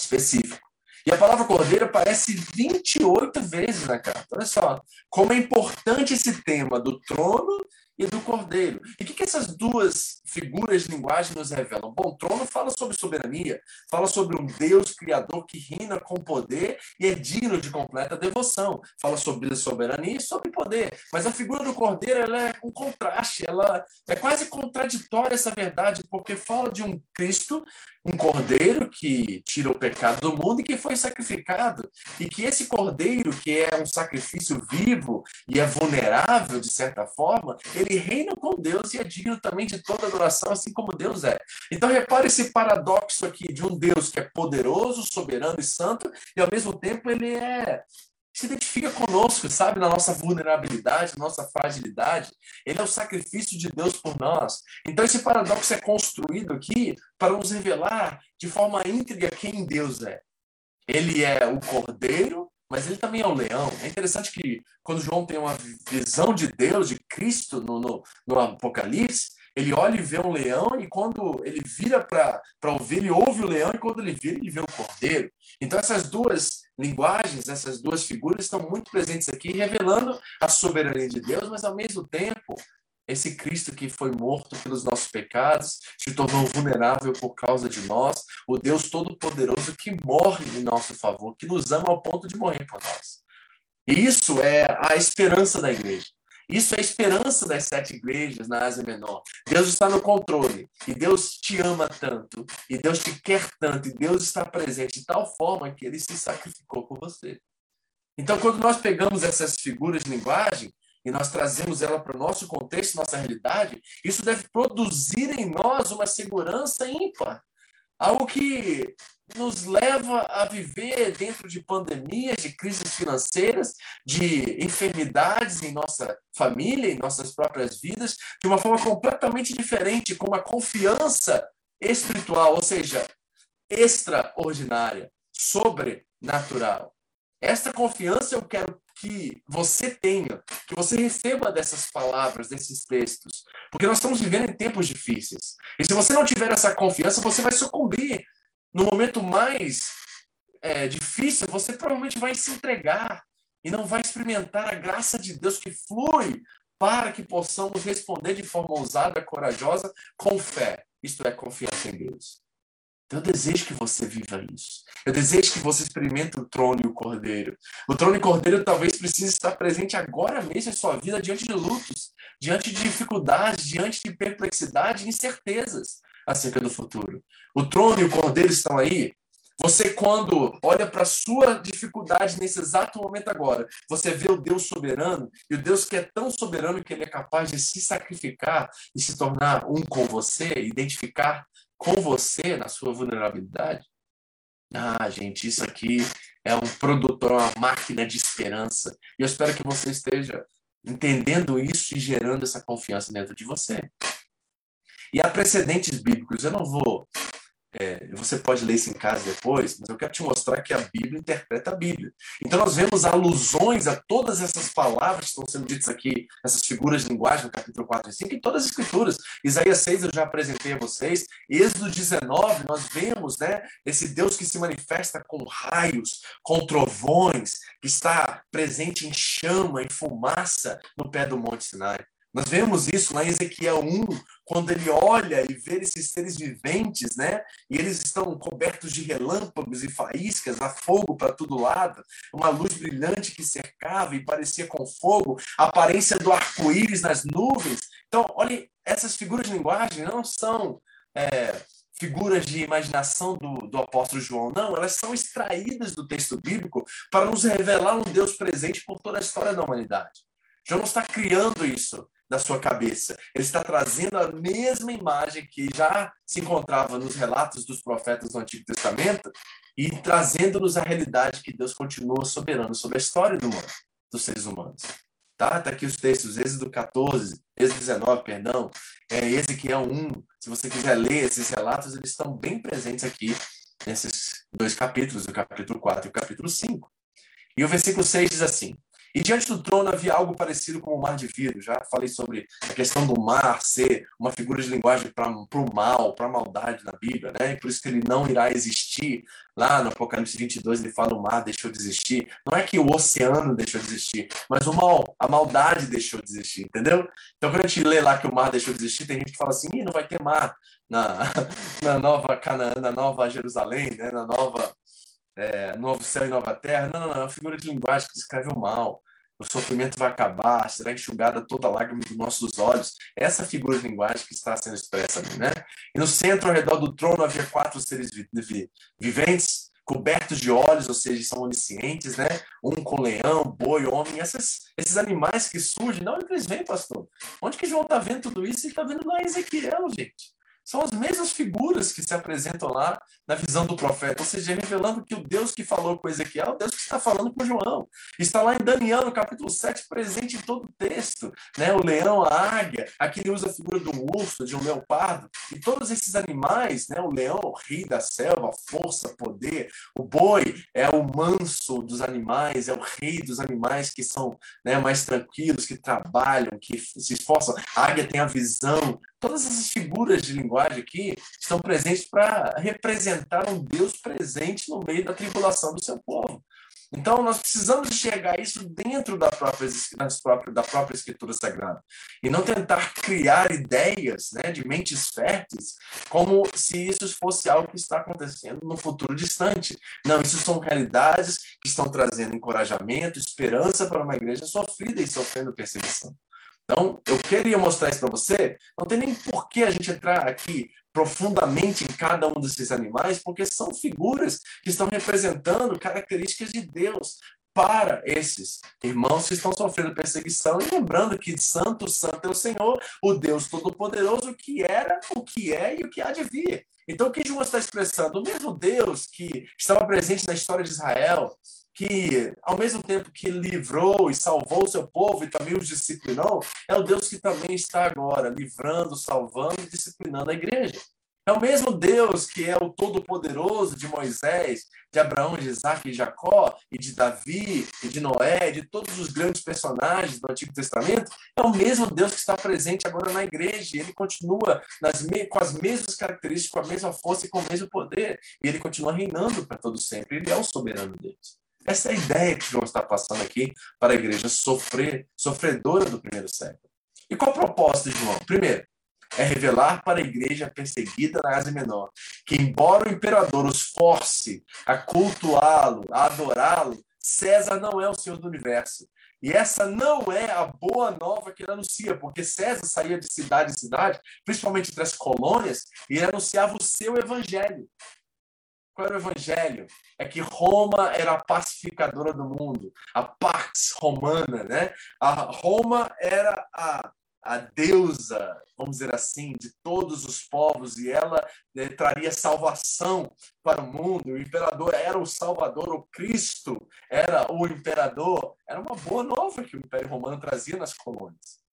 Speaker 1: específico. E a palavra cordeiro aparece 28 vezes na carta. Olha só, como é importante esse tema do trono e do cordeiro. E o que, que essas duas figuras de linguagem nos revelam? Bom, o trono fala sobre soberania, fala sobre um Deus criador que reina com poder e é digno de completa devoção. Fala sobre soberania e sobre poder. Mas a figura do cordeiro ela é um contraste, ela é quase contraditória essa verdade, porque fala de um Cristo, um cordeiro que tira o pecado do mundo e que foi sacrificado. E que esse cordeiro, que é um sacrifício vivo e é vulnerável de certa forma, ele reina com Deus e é digno também de toda adoração, assim como Deus é. Então, repare esse paradoxo aqui de um Deus que é poderoso, soberano e santo, e ao mesmo tempo ele é se identifica conosco, sabe, na nossa vulnerabilidade, na nossa fragilidade. Ele é o sacrifício de Deus por nós. Então, esse paradoxo é construído aqui para nos revelar de forma íntegra quem Deus é. Ele é o cordeiro mas ele também é um leão. É interessante que quando João tem uma visão de Deus, de Cristo no, no, no Apocalipse, ele olha e vê um leão, e quando ele vira para ouvir, ele ouve o leão, e quando ele vira, ele vê o cordeiro. Então, essas duas linguagens, essas duas figuras estão muito presentes aqui, revelando a soberania de Deus, mas ao mesmo tempo esse Cristo que foi morto pelos nossos pecados, se tornou vulnerável por causa de nós, o Deus Todo-Poderoso que morre em nosso favor, que nos ama ao ponto de morrer por nós. E isso é a esperança da igreja. Isso é a esperança das sete igrejas na Ásia Menor. Deus está no controle. E Deus te ama tanto. E Deus te quer tanto. E Deus está presente de tal forma que ele se sacrificou por você. Então, quando nós pegamos essas figuras de linguagem, e nós trazemos ela para o nosso contexto, nossa realidade, isso deve produzir em nós uma segurança ímpar. Algo que nos leva a viver dentro de pandemias, de crises financeiras, de enfermidades em nossa família, em nossas próprias vidas, de uma forma completamente diferente, com uma confiança espiritual, ou seja, extraordinária, sobrenatural. Esta confiança eu quero que você tenha, que você receba dessas palavras, desses textos, porque nós estamos vivendo em tempos difíceis. E se você não tiver essa confiança, você vai sucumbir. No momento mais é, difícil, você provavelmente vai se entregar e não vai experimentar a graça de Deus que flui para que possamos responder de forma ousada, corajosa, com fé. Isto é, confiança em Deus. Eu desejo que você viva isso. Eu desejo que você experimente o trono e o cordeiro. O trono e o cordeiro talvez precise estar presente agora mesmo em sua vida, diante de lutos, diante de dificuldades, diante de perplexidade e incertezas acerca do futuro. O trono e o cordeiro estão aí Você, quando olha para a sua dificuldade nesse exato momento agora, você vê o Deus soberano, e o Deus que é tão soberano que ele é capaz de se sacrificar e se tornar um com você, identificar com você na sua vulnerabilidade. Ah, gente, isso aqui é um produtor, uma máquina de esperança. E eu espero que você esteja entendendo isso e gerando essa confiança dentro de você. E há precedentes bíblicos. Eu não vou é, você pode ler isso em casa depois, mas eu quero te mostrar que a Bíblia interpreta a Bíblia. Então nós vemos alusões a todas essas palavras que estão sendo ditas aqui, essas figuras de linguagem no capítulo 4 e 5, em todas as escrituras. Isaías 6 eu já apresentei a vocês. Êxodo 19, nós vemos né, esse Deus que se manifesta com raios, com trovões, que está presente em chama, em fumaça no pé do Monte Sinai. Nós vemos isso lá em Ezequiel 1, quando ele olha e vê esses seres viventes, né? E eles estão cobertos de relâmpagos e faíscas, há fogo para todo lado, uma luz brilhante que cercava e parecia com fogo, a aparência do arco-íris nas nuvens. Então, olhe, essas figuras de linguagem não são é, figuras de imaginação do, do apóstolo João, não, elas são extraídas do texto bíblico para nos revelar um Deus presente por toda a história da humanidade. João não está criando isso da sua cabeça. Ele está trazendo a mesma imagem que já se encontrava nos relatos dos profetas do Antigo Testamento e trazendo-nos a realidade que Deus continua soberano sobre a história do mundo, dos seres humanos. Tá? Tá aqui os textos, Êxodo 14, Êxodo 19, perdão, é, Ezequiel 1. Se você quiser ler esses relatos, eles estão bem presentes aqui nesses dois capítulos, o capítulo 4 e o capítulo 5. E o versículo 6 diz assim: e diante do trono havia algo parecido com o mar de vidro. Já falei sobre a questão do mar ser uma figura de linguagem para o mal, para a maldade na Bíblia, né? E por isso que ele não irá existir. Lá no Apocalipse 22 ele fala o mar deixou de existir. Não é que o oceano deixou de existir, mas o mal, a maldade deixou de existir, entendeu? Então quando a gente lê lá que o mar deixou de existir, tem gente que fala assim, não vai ter mar na, na nova Canaã, na nova Jerusalém, né? Na nova é, novo céu e nova terra. Não, não, não, é uma figura de linguagem que descreve o mal. O sofrimento vai acabar, será enxugada toda a lágrima dos nossos olhos. Essa figura de linguagem que está sendo expressa ali, né? E no centro, ao redor do trono, havia quatro seres viventes, cobertos de olhos, ou seja, são oniscientes, né? Um com leão, boi, homem, essas, esses animais que surgem, não onde eles vêm, pastor? Onde que João está vendo tudo isso? Ele está vendo lá em Ezequiel, gente. São as mesmas figuras que se apresentam lá na visão do profeta, ou seja, revelando que o Deus que falou com Ezequiel é o Deus que está falando com João. Está lá em Daniel, no capítulo 7, presente em todo o texto. Né? O leão, a águia, aqui ele usa a figura do urso, de um leopardo, e todos esses animais, né? o leão, o rei da selva, força, poder, o boi é o manso dos animais, é o rei dos animais que são né, mais tranquilos, que trabalham, que se esforçam. A águia tem a visão Todas essas figuras de linguagem aqui estão presentes para representar um Deus presente no meio da tribulação do seu povo. Então, nós precisamos enxergar isso dentro da própria, da própria Escritura Sagrada. E não tentar criar ideias né, de mentes férteis como se isso fosse algo que está acontecendo no futuro distante. Não, isso são realidades que estão trazendo encorajamento, esperança para uma igreja sofrida e sofrendo perseguição. Então, eu queria mostrar isso para você. Não tem nem por que a gente entrar aqui profundamente em cada um desses animais, porque são figuras que estão representando características de Deus para esses irmãos que estão sofrendo perseguição e lembrando que santo, santo é o Senhor, o Deus Todo-Poderoso, que era, o que é e o que há de vir. Então, o que João está expressando? O mesmo Deus que estava presente na história de Israel, que, ao mesmo tempo que livrou e salvou o seu povo e também os disciplinou, é o Deus que também está agora livrando, salvando e disciplinando a igreja. É o mesmo Deus que é o Todo-Poderoso de Moisés, de Abraão, de Isaac e Jacó, e de Davi, e de Noé, de todos os grandes personagens do Antigo Testamento, é o mesmo Deus que está presente agora na igreja. E ele continua nas, com as mesmas características, com a mesma força e com o mesmo poder. E ele continua reinando para todo sempre. Ele é o soberano Deus. Essa é a ideia que João está passando aqui para a igreja sofrer, sofredora do primeiro século. E qual o propósito de João? Primeiro, é revelar para a igreja perseguida na Ásia Menor que, embora o imperador os force a cultuá-lo, a adorá-lo, César não é o Senhor do universo. E essa não é a boa nova que ele anuncia, porque César saía de cidade em cidade, principalmente entre as colônias, e anunciava o seu evangelho. Qual era o evangelho? É que Roma era a pacificadora do mundo, a Pax Romana, né? A Roma era a, a deusa, vamos dizer assim, de todos os povos e ela né, traria salvação para o mundo. O imperador era o Salvador, o Cristo era o imperador. Era uma boa nova que o Império Romano trazia nas colônias.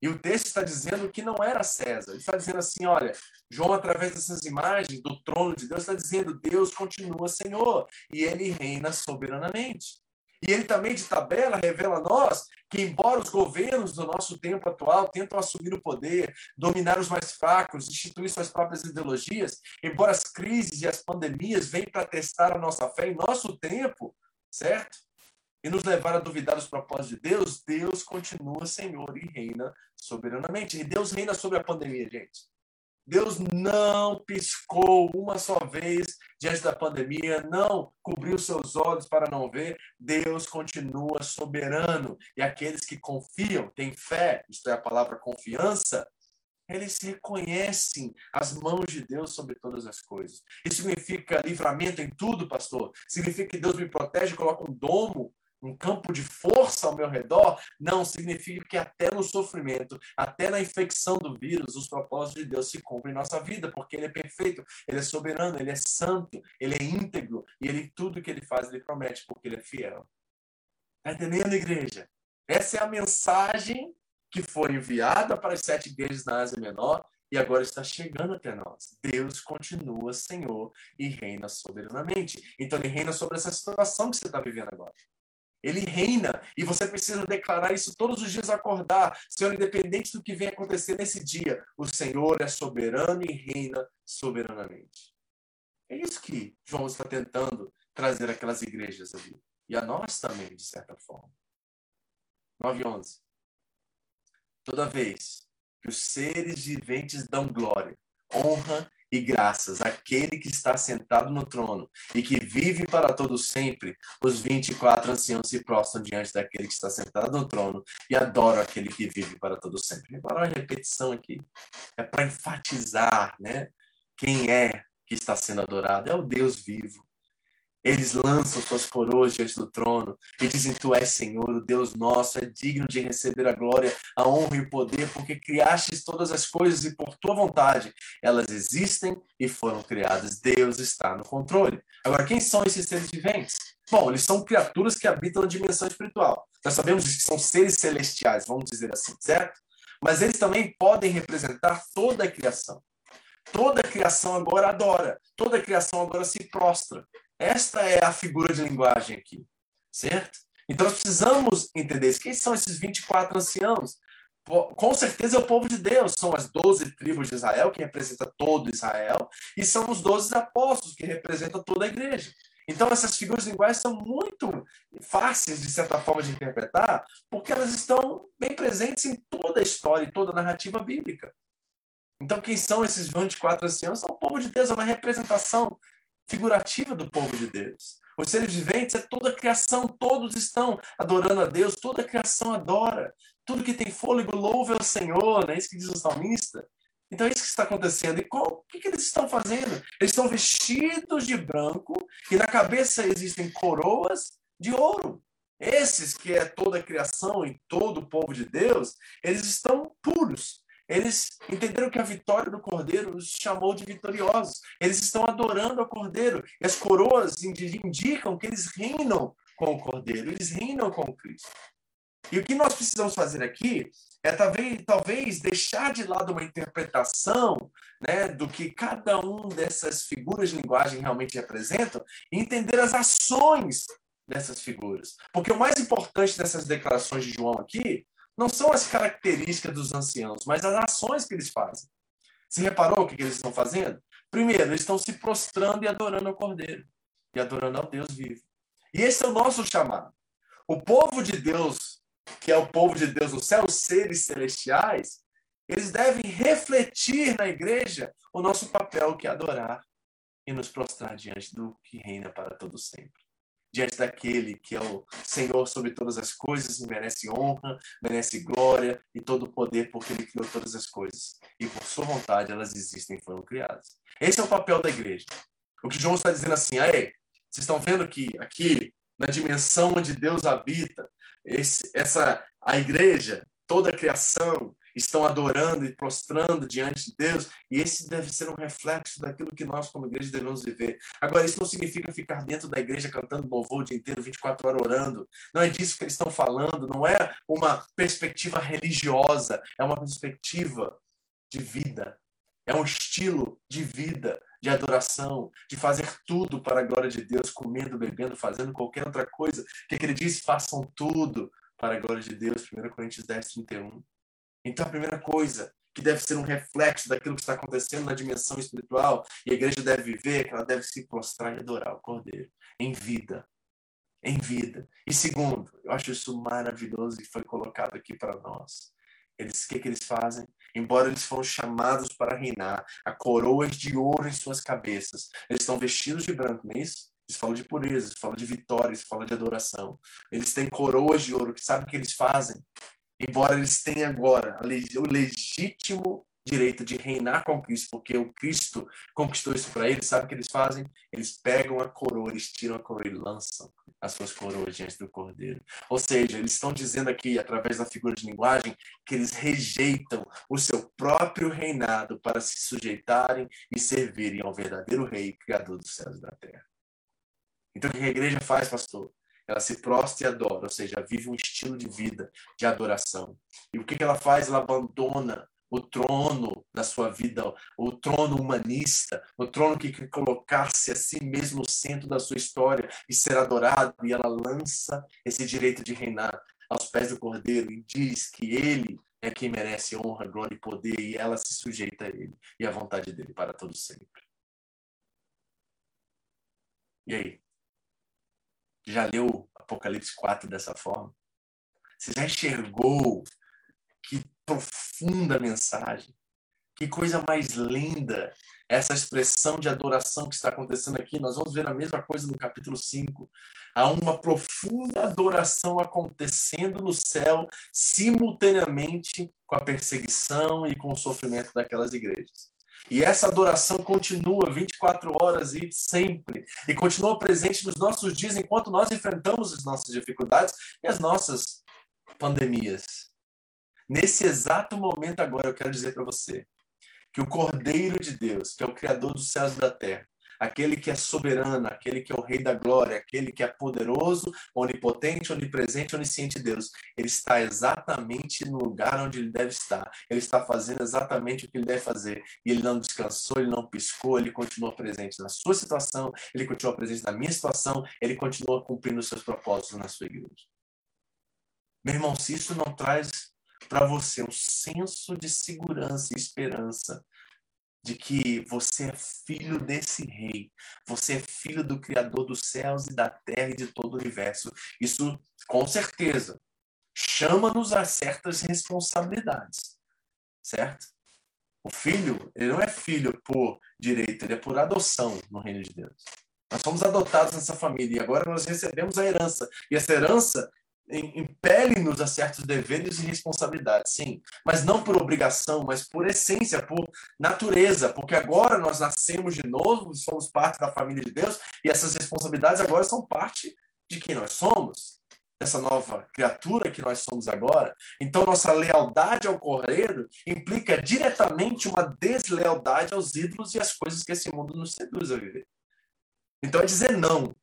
Speaker 1: E o texto está dizendo que não era César. Ele está dizendo assim: olha, João, através dessas imagens do trono de Deus, está dizendo: Deus continua Senhor e ele reina soberanamente. E ele também, de tabela, revela a nós que, embora os governos do nosso tempo atual tentam assumir o poder, dominar os mais fracos, instituir suas próprias ideologias, embora as crises e as pandemias venham para testar a nossa fé em nosso tempo, certo? E nos levar a duvidar dos propósitos de Deus, Deus continua Senhor e reina soberanamente. E Deus reina sobre a pandemia, gente. Deus não piscou uma só vez diante da pandemia, não cobriu seus olhos para não ver. Deus continua soberano. E aqueles que confiam, têm fé, isto é a palavra confiança, eles reconhecem as mãos de Deus sobre todas as coisas. Isso significa livramento em tudo, pastor. Significa que Deus me protege, coloca um domo um campo de força ao meu redor, não significa que até no sofrimento, até na infecção do vírus, os propósitos de Deus se cumprem em nossa vida, porque Ele é perfeito, Ele é soberano, Ele é santo, Ele é íntegro, e Ele tudo que Ele faz, Ele promete, porque Ele é fiel. Está entendendo, igreja? Essa é a mensagem que foi enviada para as sete igrejas na Ásia Menor e agora está chegando até nós. Deus continua Senhor e reina soberanamente. Então, Ele reina sobre essa situação que você está vivendo agora. Ele reina e você precisa declarar isso todos os dias acordar, Senhor, independente do que venha acontecer nesse dia, o Senhor é soberano e reina soberanamente. É isso que João está tentando trazer aquelas igrejas ali. E a nós também, de certa forma. 9 e 11. Toda vez que os seres viventes dão glória, honra e graças àquele que está sentado no trono e que vive para todo sempre, os 24 anciãos se prostram diante daquele que está sentado no trono e adoram aquele que vive para todo sempre. Agora, uma repetição aqui é para enfatizar né, quem é que está sendo adorado. É o Deus vivo. Eles lançam suas coroas diante do trono e dizem: Tu és Senhor, o Deus nosso, é digno de receber a glória, a honra e o poder, porque criastes todas as coisas e por tua vontade elas existem e foram criadas. Deus está no controle. Agora, quem são esses seres viventes? Bom, eles são criaturas que habitam na dimensão espiritual. Nós sabemos que são seres celestiais, vamos dizer assim, certo? Mas eles também podem representar toda a criação. Toda a criação agora adora, toda a criação agora se prostra. Esta é a figura de linguagem aqui, certo? Então nós precisamos entender. Quem são esses 24 anciãos? Com certeza é o povo de Deus, são as 12 tribos de Israel, que representa todo Israel, e são os 12 apóstolos, que representam toda a igreja. Então, essas figuras de linguagem são muito fáceis, de certa forma, de interpretar, porque elas estão bem presentes em toda a história e toda a narrativa bíblica. Então, quem são esses 24 anciãos? São o povo de Deus, é uma representação figurativa do povo de Deus. Os seres viventes é toda a criação, todos estão adorando a Deus, toda a criação adora. Tudo que tem fôlego louva ao Senhor, não é isso que diz o salmista? Então é isso que está acontecendo. E qual, o que, que eles estão fazendo? Eles estão vestidos de branco e na cabeça existem coroas de ouro. Esses que é toda a criação e todo o povo de Deus, eles estão puros. Eles entenderam que a vitória do Cordeiro os chamou de vitoriosos. Eles estão adorando ao Cordeiro. E as coroas indicam que eles reinam com o Cordeiro, eles reinam com Cristo. E o que nós precisamos fazer aqui é talvez, talvez deixar de lado uma interpretação né, do que cada um dessas figuras de linguagem realmente representam e entender as ações dessas figuras. Porque o mais importante dessas declarações de João aqui não são as características dos anciãos, mas as ações que eles fazem. Você reparou o que eles estão fazendo? Primeiro, eles estão se prostrando e adorando ao Cordeiro, e adorando ao Deus vivo. E esse é o nosso chamado. O povo de Deus, que é o povo de Deus no céu, os seres celestiais, eles devem refletir na igreja o nosso papel que é adorar e nos prostrar diante do que reina para todo sempre diante daquele que é o Senhor sobre todas as coisas e merece honra, merece glória e todo o poder porque ele criou todas as coisas. E por sua vontade elas existem e foram criadas. Esse é o papel da igreja. O que João está dizendo assim, aí, vocês estão vendo que aqui, na dimensão onde Deus habita, esse, essa, a igreja, toda a criação, estão adorando e prostrando diante de Deus, e esse deve ser um reflexo daquilo que nós, como igreja, devemos viver. Agora, isso não significa ficar dentro da igreja cantando louvor o dia inteiro, 24 horas orando. Não é disso que eles estão falando, não é uma perspectiva religiosa, é uma perspectiva de vida, é um estilo de vida, de adoração, de fazer tudo para a glória de Deus, comendo, bebendo, fazendo qualquer outra coisa. que, que ele diz? Façam tudo para a glória de Deus. 1 Coríntios 10, 31. Então, a primeira coisa que deve ser um reflexo daquilo que está acontecendo na dimensão espiritual e a igreja deve viver, é que ela deve se prostrar e adorar o Cordeiro em vida. Em vida. E segundo, eu acho isso maravilhoso e foi colocado aqui para nós. Eles, o que, que eles fazem? embora eles foram chamados para reinar, a coroas de ouro em suas cabeças. Eles estão vestidos de branco, não é isso? Eles falam de pureza, eles falam de vitória, eles falam de adoração. Eles têm coroas de ouro, que sabe o que eles fazem? Embora eles tenham agora o legítimo direito de reinar com Cristo, porque o Cristo conquistou isso para eles, sabe o que eles fazem? Eles pegam a coroa, eles tiram a coroa e lançam as suas coroas diante do Cordeiro. Ou seja, eles estão dizendo aqui, através da figura de linguagem, que eles rejeitam o seu próprio reinado para se sujeitarem e servirem ao verdadeiro Rei, Criador dos céus e da terra. Então, o que a igreja faz, pastor? Ela se prostra e adora, ou seja, vive um estilo de vida de adoração. E o que ela faz? Ela abandona o trono da sua vida, o trono humanista, o trono que quer colocar-se a si mesmo no centro da sua história e ser adorado, e ela lança esse direito de reinar aos pés do Cordeiro e diz que ele é quem merece honra, glória e poder, e ela se sujeita a ele e à vontade dele para todo sempre. E aí? Já leu Apocalipse 4 dessa forma? Você já enxergou que profunda mensagem. Que coisa mais linda essa expressão de adoração que está acontecendo aqui. Nós vamos ver a mesma coisa no capítulo 5. Há uma profunda adoração acontecendo no céu, simultaneamente com a perseguição e com o sofrimento daquelas igrejas. E essa adoração continua 24 horas e sempre. E continua presente nos nossos dias enquanto nós enfrentamos as nossas dificuldades e as nossas pandemias. Nesse exato momento agora, eu quero dizer para você que o Cordeiro de Deus, que é o Criador dos céus e da terra, aquele que é soberano, aquele que é o Rei da Glória, aquele que é poderoso, onipotente, onipresente, onisciente Deus, ele está exatamente no lugar onde ele deve estar. Ele está fazendo exatamente o que ele deve fazer. E ele não descansou, ele não piscou, ele continua presente na sua situação, ele continua presente na minha situação, ele continua cumprindo os seus propósitos na sua igreja. Meu irmão, se isso não traz para você um senso de segurança e esperança de que você é filho desse rei, você é filho do Criador dos céus e da terra e de todo o universo. Isso, com certeza, chama-nos a certas responsabilidades, certo? O filho, ele não é filho por direito, ele é por adoção no reino de Deus. Nós somos adotados nessa família e agora nós recebemos a herança. E essa herança impele-nos a certos deveres e responsabilidades, sim, mas não por obrigação, mas por essência, por natureza, porque agora nós nascemos de novo, somos parte da família de Deus e essas responsabilidades agora são parte de quem nós somos, dessa nova criatura que nós somos agora. Então, nossa lealdade ao correio implica diretamente uma deslealdade aos ídolos e às coisas que esse mundo nos seduz a viver. Então, é dizer não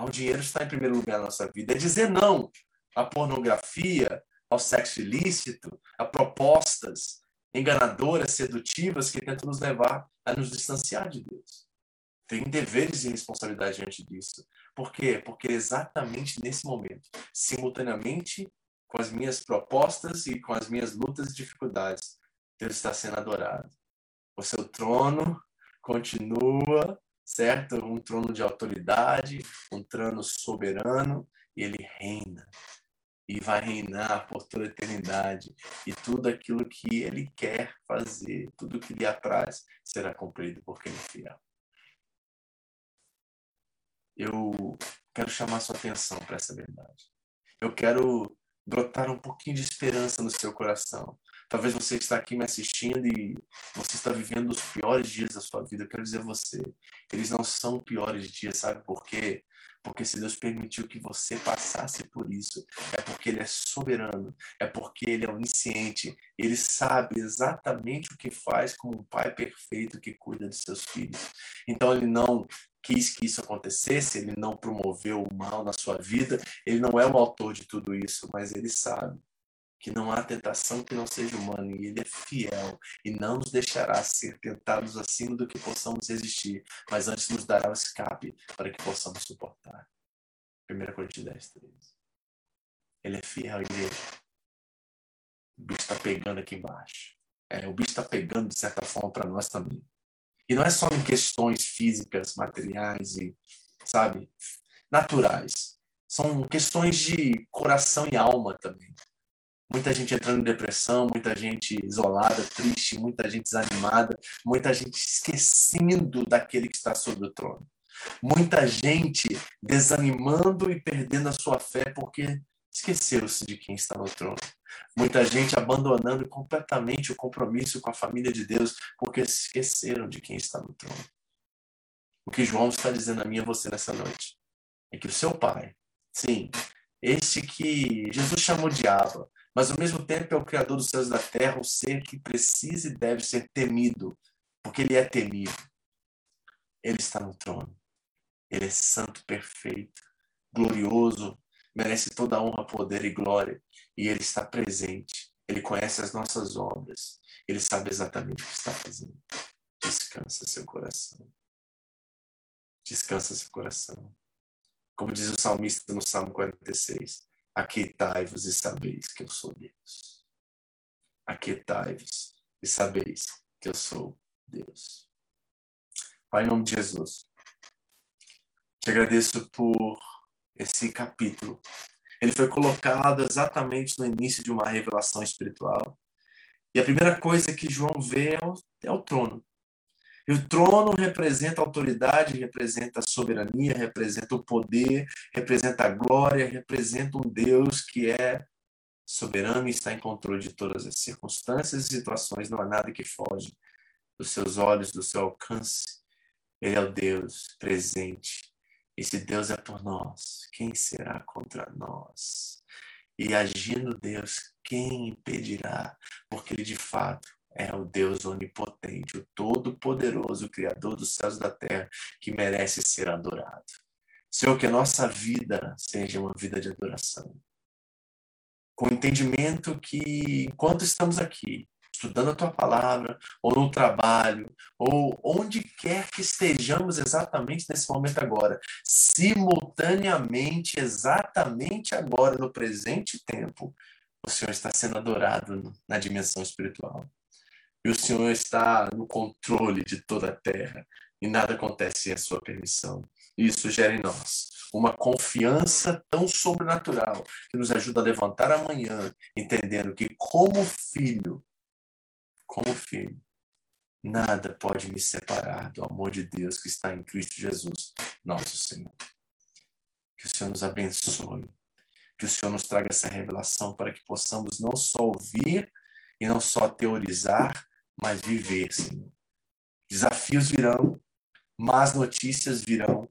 Speaker 1: ao dinheiro está em primeiro lugar na nossa vida. É dizer não à pornografia, ao sexo ilícito, a propostas enganadoras, sedutivas que tentam nos levar a nos distanciar de Deus. Tem deveres e responsabilidade diante disso. Por quê? Porque exatamente nesse momento, simultaneamente com as minhas propostas e com as minhas lutas e dificuldades, Deus está sendo adorado. O seu trono continua certo? Um trono de autoridade, um trono soberano, e ele reina. E vai reinar por toda a eternidade. E tudo aquilo que ele quer fazer, tudo que lhe apraz, será cumprido por quem é fiel. Eu quero chamar sua atenção para essa verdade. Eu quero brotar um pouquinho de esperança no seu coração. Talvez você está aqui me assistindo e você está vivendo os piores dias da sua vida. Eu quero dizer a você, eles não são piores dias, sabe por quê? Porque se Deus permitiu que você passasse por isso, é porque Ele é soberano, é porque Ele é onisciente, Ele sabe exatamente o que faz como um pai perfeito que cuida de seus filhos. Então Ele não quis que isso acontecesse, Ele não promoveu o mal na sua vida, Ele não é o autor de tudo isso, mas Ele sabe que não há tentação que não seja humana, e Ele é fiel e não nos deixará ser tentados acima do que possamos resistir, mas antes nos dará o escape para que possamos suportar. 1 Coríntios 10, 13. Ele é fiel, igreja. O bicho está pegando aqui embaixo. É, o bicho está pegando, de certa forma, para nós também. E não é só em questões físicas, materiais e, sabe, naturais. São questões de coração e alma também muita gente entrando em depressão, muita gente isolada, triste, muita gente desanimada, muita gente esquecendo daquele que está sobre o trono. Muita gente desanimando e perdendo a sua fé porque esqueceu-se de quem está no trono. Muita gente abandonando completamente o compromisso com a família de Deus porque se esqueceram de quem está no trono. O que João está dizendo a mim e a você nessa noite é que o seu pai, sim, este que Jesus chamou de Abba, mas ao mesmo tempo é o Criador dos céus e da terra, o ser que precisa e deve ser temido, porque ele é temido. Ele está no trono. Ele é santo, perfeito, glorioso, merece toda a honra, poder e glória, e ele está presente. Ele conhece as nossas obras. Ele sabe exatamente o que está fazendo. Descansa seu coração. Descansa seu coração. Como diz o salmista no Salmo 46, Aquietai-vos e sabeis que eu sou Deus. Aquietai-vos e sabeis que eu sou Deus. Pai, em nome de Jesus, te agradeço por esse capítulo. Ele foi colocado exatamente no início de uma revelação espiritual. E a primeira coisa que João vê é o, é o trono. E o trono representa autoridade, representa soberania, representa o poder, representa a glória, representa um Deus que é soberano e está em controle de todas as circunstâncias e situações. Não há nada que foge dos seus olhos, do seu alcance. Ele é o Deus presente. E se Deus é por nós, quem será contra nós? E agindo Deus, quem impedirá? Porque Ele de fato é o Deus onipotente, o todo-poderoso, Criador dos céus e da terra, que merece ser adorado. Senhor, que a nossa vida seja uma vida de adoração. Com o entendimento que, enquanto estamos aqui, estudando a tua palavra, ou no trabalho, ou onde quer que estejamos exatamente nesse momento agora, simultaneamente, exatamente agora, no presente tempo, o Senhor está sendo adorado na dimensão espiritual. E o Senhor está no controle de toda a terra e nada acontece sem a sua permissão. Isso gera em nós uma confiança tão sobrenatural que nos ajuda a levantar amanhã, entendendo que, como filho, como filho, nada pode me separar do amor de Deus que está em Cristo Jesus, nosso Senhor. Que o Senhor nos abençoe, que o Senhor nos traga essa revelação para que possamos não só ouvir e não só teorizar, mas viver, Senhor. Desafios virão, más notícias virão,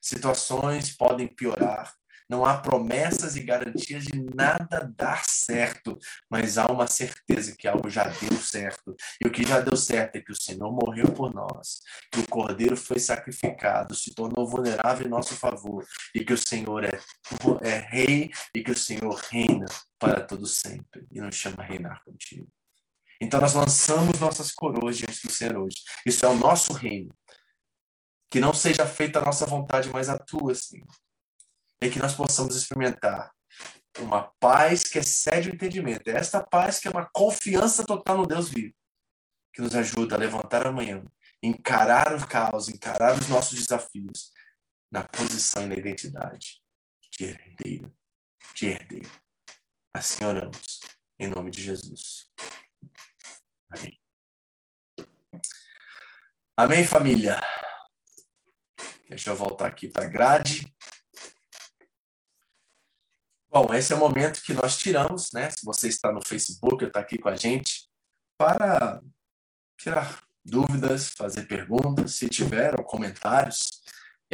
Speaker 1: situações podem piorar, não há promessas e garantias de nada dar certo, mas há uma certeza que algo já deu certo. E o que já deu certo é que o Senhor morreu por nós, que o Cordeiro foi sacrificado, se tornou vulnerável em nosso favor, e que o Senhor é, é Rei e que o Senhor reina para todo sempre e nos chama a reinar contigo. Então nós lançamos nossas coroas diante do Senhor hoje. Isso é o nosso reino. Que não seja feita a nossa vontade, mas a tua, Senhor. E que nós possamos experimentar uma paz que excede o entendimento. É esta paz que é uma confiança total no Deus vivo, que nos ajuda a levantar amanhã, encarar o caos, encarar os nossos desafios na posição e na identidade de herdeiro, de herdeiro. Assim oramos, em nome de Jesus. Amém. Amém, família? Deixa eu voltar aqui para a grade. Bom, esse é o momento que nós tiramos, né? Se você está no Facebook, está aqui com a gente, para tirar dúvidas, fazer perguntas, se tiver, ou comentários.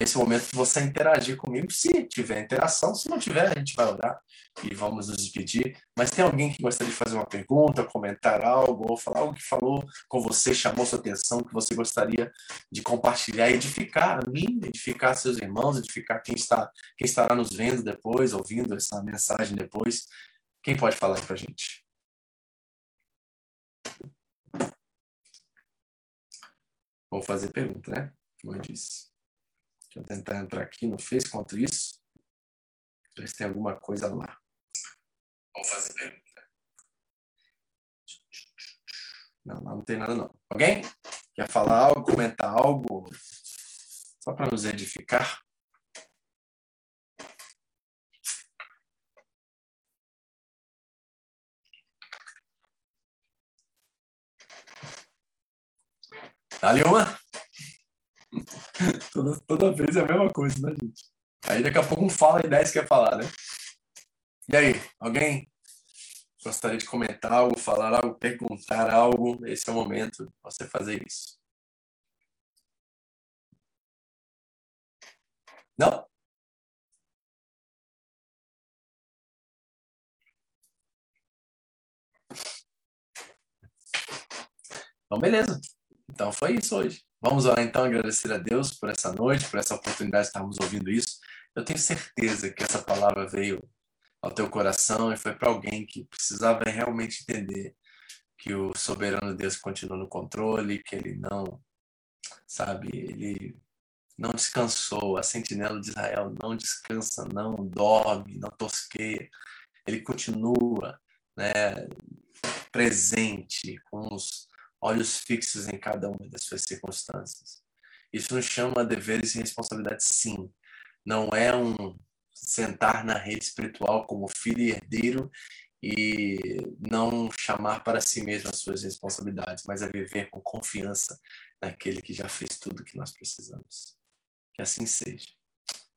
Speaker 1: Esse momento de você interagir comigo, se tiver interação. Se não tiver, a gente vai orar e vamos nos despedir. Mas tem alguém que gostaria de fazer uma pergunta, comentar algo, ou falar algo que falou com você, chamou sua atenção, que você gostaria de compartilhar, edificar a mim, edificar seus irmãos, edificar quem está, quem estará nos vendo depois, ouvindo essa mensagem depois. Quem pode falar para a gente? Vou fazer pergunta, né? Como eu disse. Deixa eu tentar entrar aqui no Face contra isso. Ver se tem alguma coisa lá. Vou fazer pergunta. Não, não tem nada não. Alguém? Quer falar algo, comentar algo? Só para nos edificar? Dá-lhe uma. toda, toda vez é a mesma coisa, né, gente? Aí daqui a pouco um fala e dez quer falar, né? E aí, alguém gostaria de comentar algo, falar algo, perguntar algo? Esse é o momento de você fazer isso. Não? Então, beleza. Então foi isso hoje. Vamos orar então agradecer a Deus por essa noite, por essa oportunidade de estarmos ouvindo isso. Eu tenho certeza que essa palavra veio ao teu coração e foi para alguém que precisava realmente entender que o soberano Deus continua no controle, que ele não, sabe, ele não descansou, a sentinela de Israel não descansa, não dorme, não tosqueia. Ele continua, né, presente com os olhos fixos em cada uma das suas circunstâncias. Isso nos chama a deveres e responsabilidades, sim. Não é um sentar na rede espiritual como filho e herdeiro e não chamar para si mesmo as suas responsabilidades, mas é viver com confiança naquele que já fez tudo que nós precisamos. Que assim seja.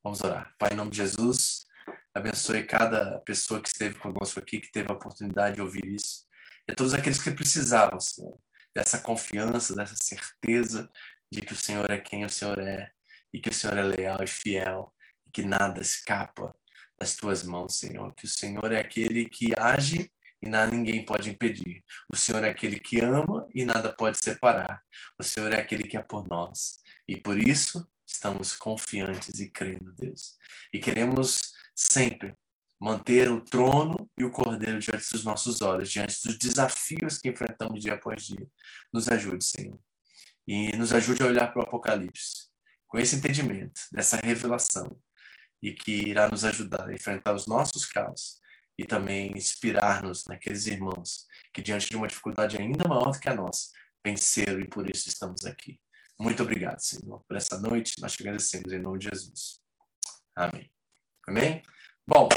Speaker 1: Vamos orar. Pai, em nome de Jesus, abençoe cada pessoa que esteve conosco aqui, que teve a oportunidade de ouvir isso. E todos aqueles que precisavam, Senhor dessa confiança, dessa certeza de que o Senhor é quem o Senhor é e que o Senhor é leal e fiel e que nada escapa das tuas mãos, Senhor. Que o Senhor é aquele que age e nada ninguém pode impedir. O Senhor é aquele que ama e nada pode separar. O Senhor é aquele que é por nós. E por isso estamos confiantes e crendo, Deus. E queremos sempre manter o trono e o cordeiro diante dos nossos olhos, diante dos desafios que enfrentamos dia após dia. Nos ajude, Senhor. E nos ajude a olhar para o Apocalipse com esse entendimento, dessa revelação, e que irá nos ajudar a enfrentar os nossos caos e também inspirar-nos naqueles irmãos que, diante de uma dificuldade ainda maior do que a nossa, venceram e por isso estamos aqui. Muito obrigado, Senhor, por essa noite. Nós te agradecemos em nome de Jesus. Amém. Amém? Bom,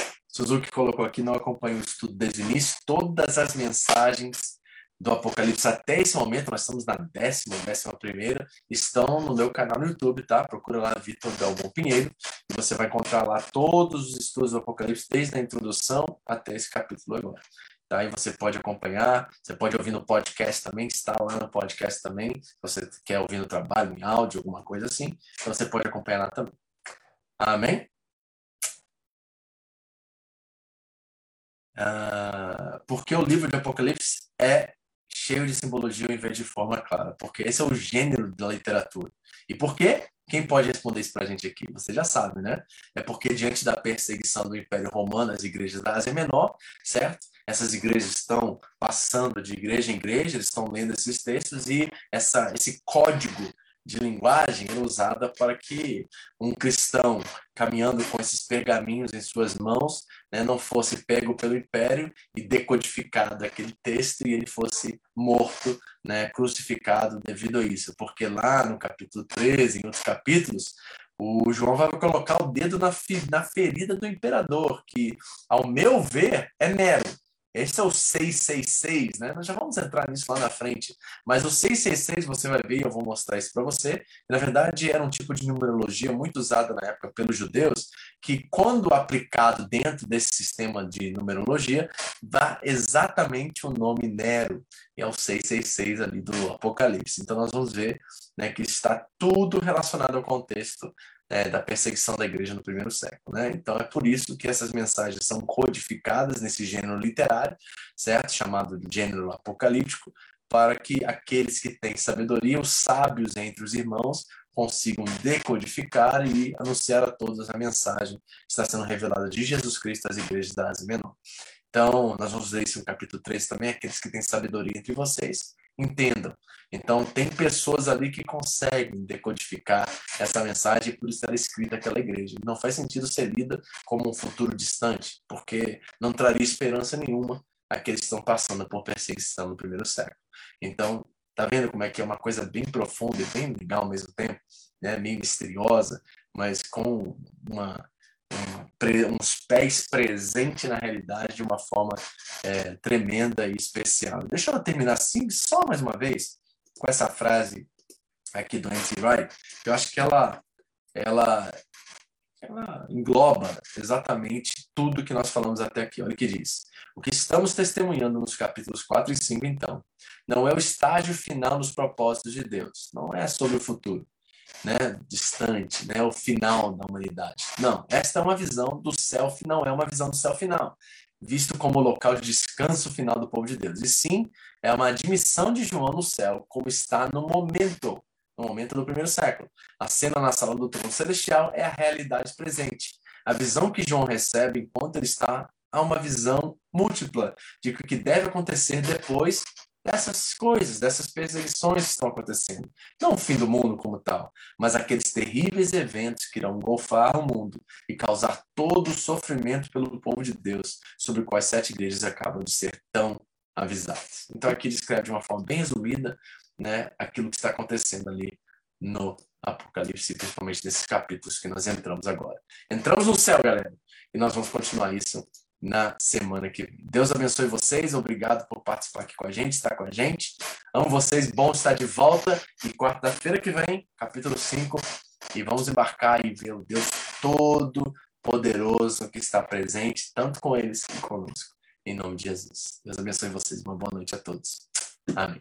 Speaker 1: Suzuki colocou aqui, não acompanho o estudo desde o início, todas as mensagens do Apocalipse até esse momento, nós estamos na décima, décima primeira, estão no meu canal no YouTube, tá? Procura lá Vitor Galvão Pinheiro e você vai encontrar lá todos os estudos do Apocalipse, desde a introdução até esse capítulo agora. Tá? E você pode acompanhar, você pode ouvir no podcast também, está lá no podcast também, se você quer ouvir no trabalho, em áudio, alguma coisa assim, então você pode acompanhar lá também. Amém? Uh, porque o livro de Apocalipse é cheio de simbologia em vez de forma clara? Porque esse é o gênero da literatura. E por quê? Quem pode responder isso para a gente aqui? Você já sabe, né? É porque diante da perseguição do Império Romano, as igrejas da Ásia Menor, certo? Essas igrejas estão passando de igreja em igreja, eles estão lendo esses textos e essa, esse código de linguagem era usada para que um cristão caminhando com esses pergaminhos em suas mãos né, não fosse pego pelo império e decodificado aquele texto e ele fosse morto, né, crucificado devido a isso. Porque lá no capítulo 13, em outros capítulos, o João vai colocar o dedo na, na ferida do imperador, que, ao meu ver, é Nero. Esse é o 666, né? Nós já vamos entrar nisso lá na frente. Mas o 666 você vai ver, eu vou mostrar isso para você. Na verdade, era um tipo de numerologia muito usada na época pelos judeus, que quando aplicado dentro desse sistema de numerologia, dá exatamente o nome Nero. E é o 666 ali do Apocalipse. Então nós vamos ver né, que está tudo relacionado ao contexto é, da perseguição da igreja no primeiro século. Né? Então é por isso que essas mensagens são codificadas nesse gênero literário, certo? Chamado de gênero apocalíptico, para que aqueles que têm sabedoria, os sábios entre os irmãos, consigam decodificar e anunciar a todos a mensagem que está sendo revelada de Jesus Cristo às igrejas da Ásia Menor. Então, nós vamos ver isso no capítulo 3 também, aqueles que têm sabedoria entre vocês, entendam. Então, tem pessoas ali que conseguem decodificar essa mensagem por é escrita aquela igreja. Não faz sentido ser lida como um futuro distante, porque não traria esperança nenhuma àqueles que estão passando por perseguição no primeiro século. Então, tá vendo como é que é uma coisa bem profunda e bem legal ao mesmo tempo, né? meio misteriosa, mas com uma uns pés presente na realidade de uma forma é, tremenda e especial. Deixa eu terminar assim, só mais uma vez, com essa frase aqui do Nancy Wright, eu acho que ela, ela, ela engloba exatamente tudo que nós falamos até aqui. Olha o que diz. O que estamos testemunhando nos capítulos 4 e 5, então, não é o estágio final dos propósitos de Deus, não é sobre o futuro né, distante, né, o final da humanidade. Não, esta é uma visão do céu final, é uma visão do céu final, visto como local de descanso final do povo de Deus. E sim, é uma admissão de João no céu, como está no momento, no momento do primeiro século. A cena na sala do trono celestial é a realidade presente. A visão que João recebe enquanto ele está há uma visão múltipla de o que deve acontecer depois dessas coisas, dessas perseguições que estão acontecendo. Não o fim do mundo como tal, mas aqueles terríveis eventos que irão golfar o mundo e causar todo o sofrimento pelo povo de Deus, sobre os quais sete igrejas acabam de ser tão avisadas. Então aqui descreve de uma forma bem resumida né, aquilo que está acontecendo ali no Apocalipse, principalmente nesses capítulos que nós entramos agora. Entramos no céu, galera, e nós vamos continuar isso na semana que vem. Deus abençoe vocês, obrigado por participar aqui com a gente, estar com a gente. Amo vocês, bom estar de volta. E quarta-feira que vem, capítulo 5, e vamos embarcar e ver o Deus todo poderoso que está presente, tanto com eles como conosco. Em nome de Jesus. Deus abençoe vocês. Uma boa noite a todos. Amém.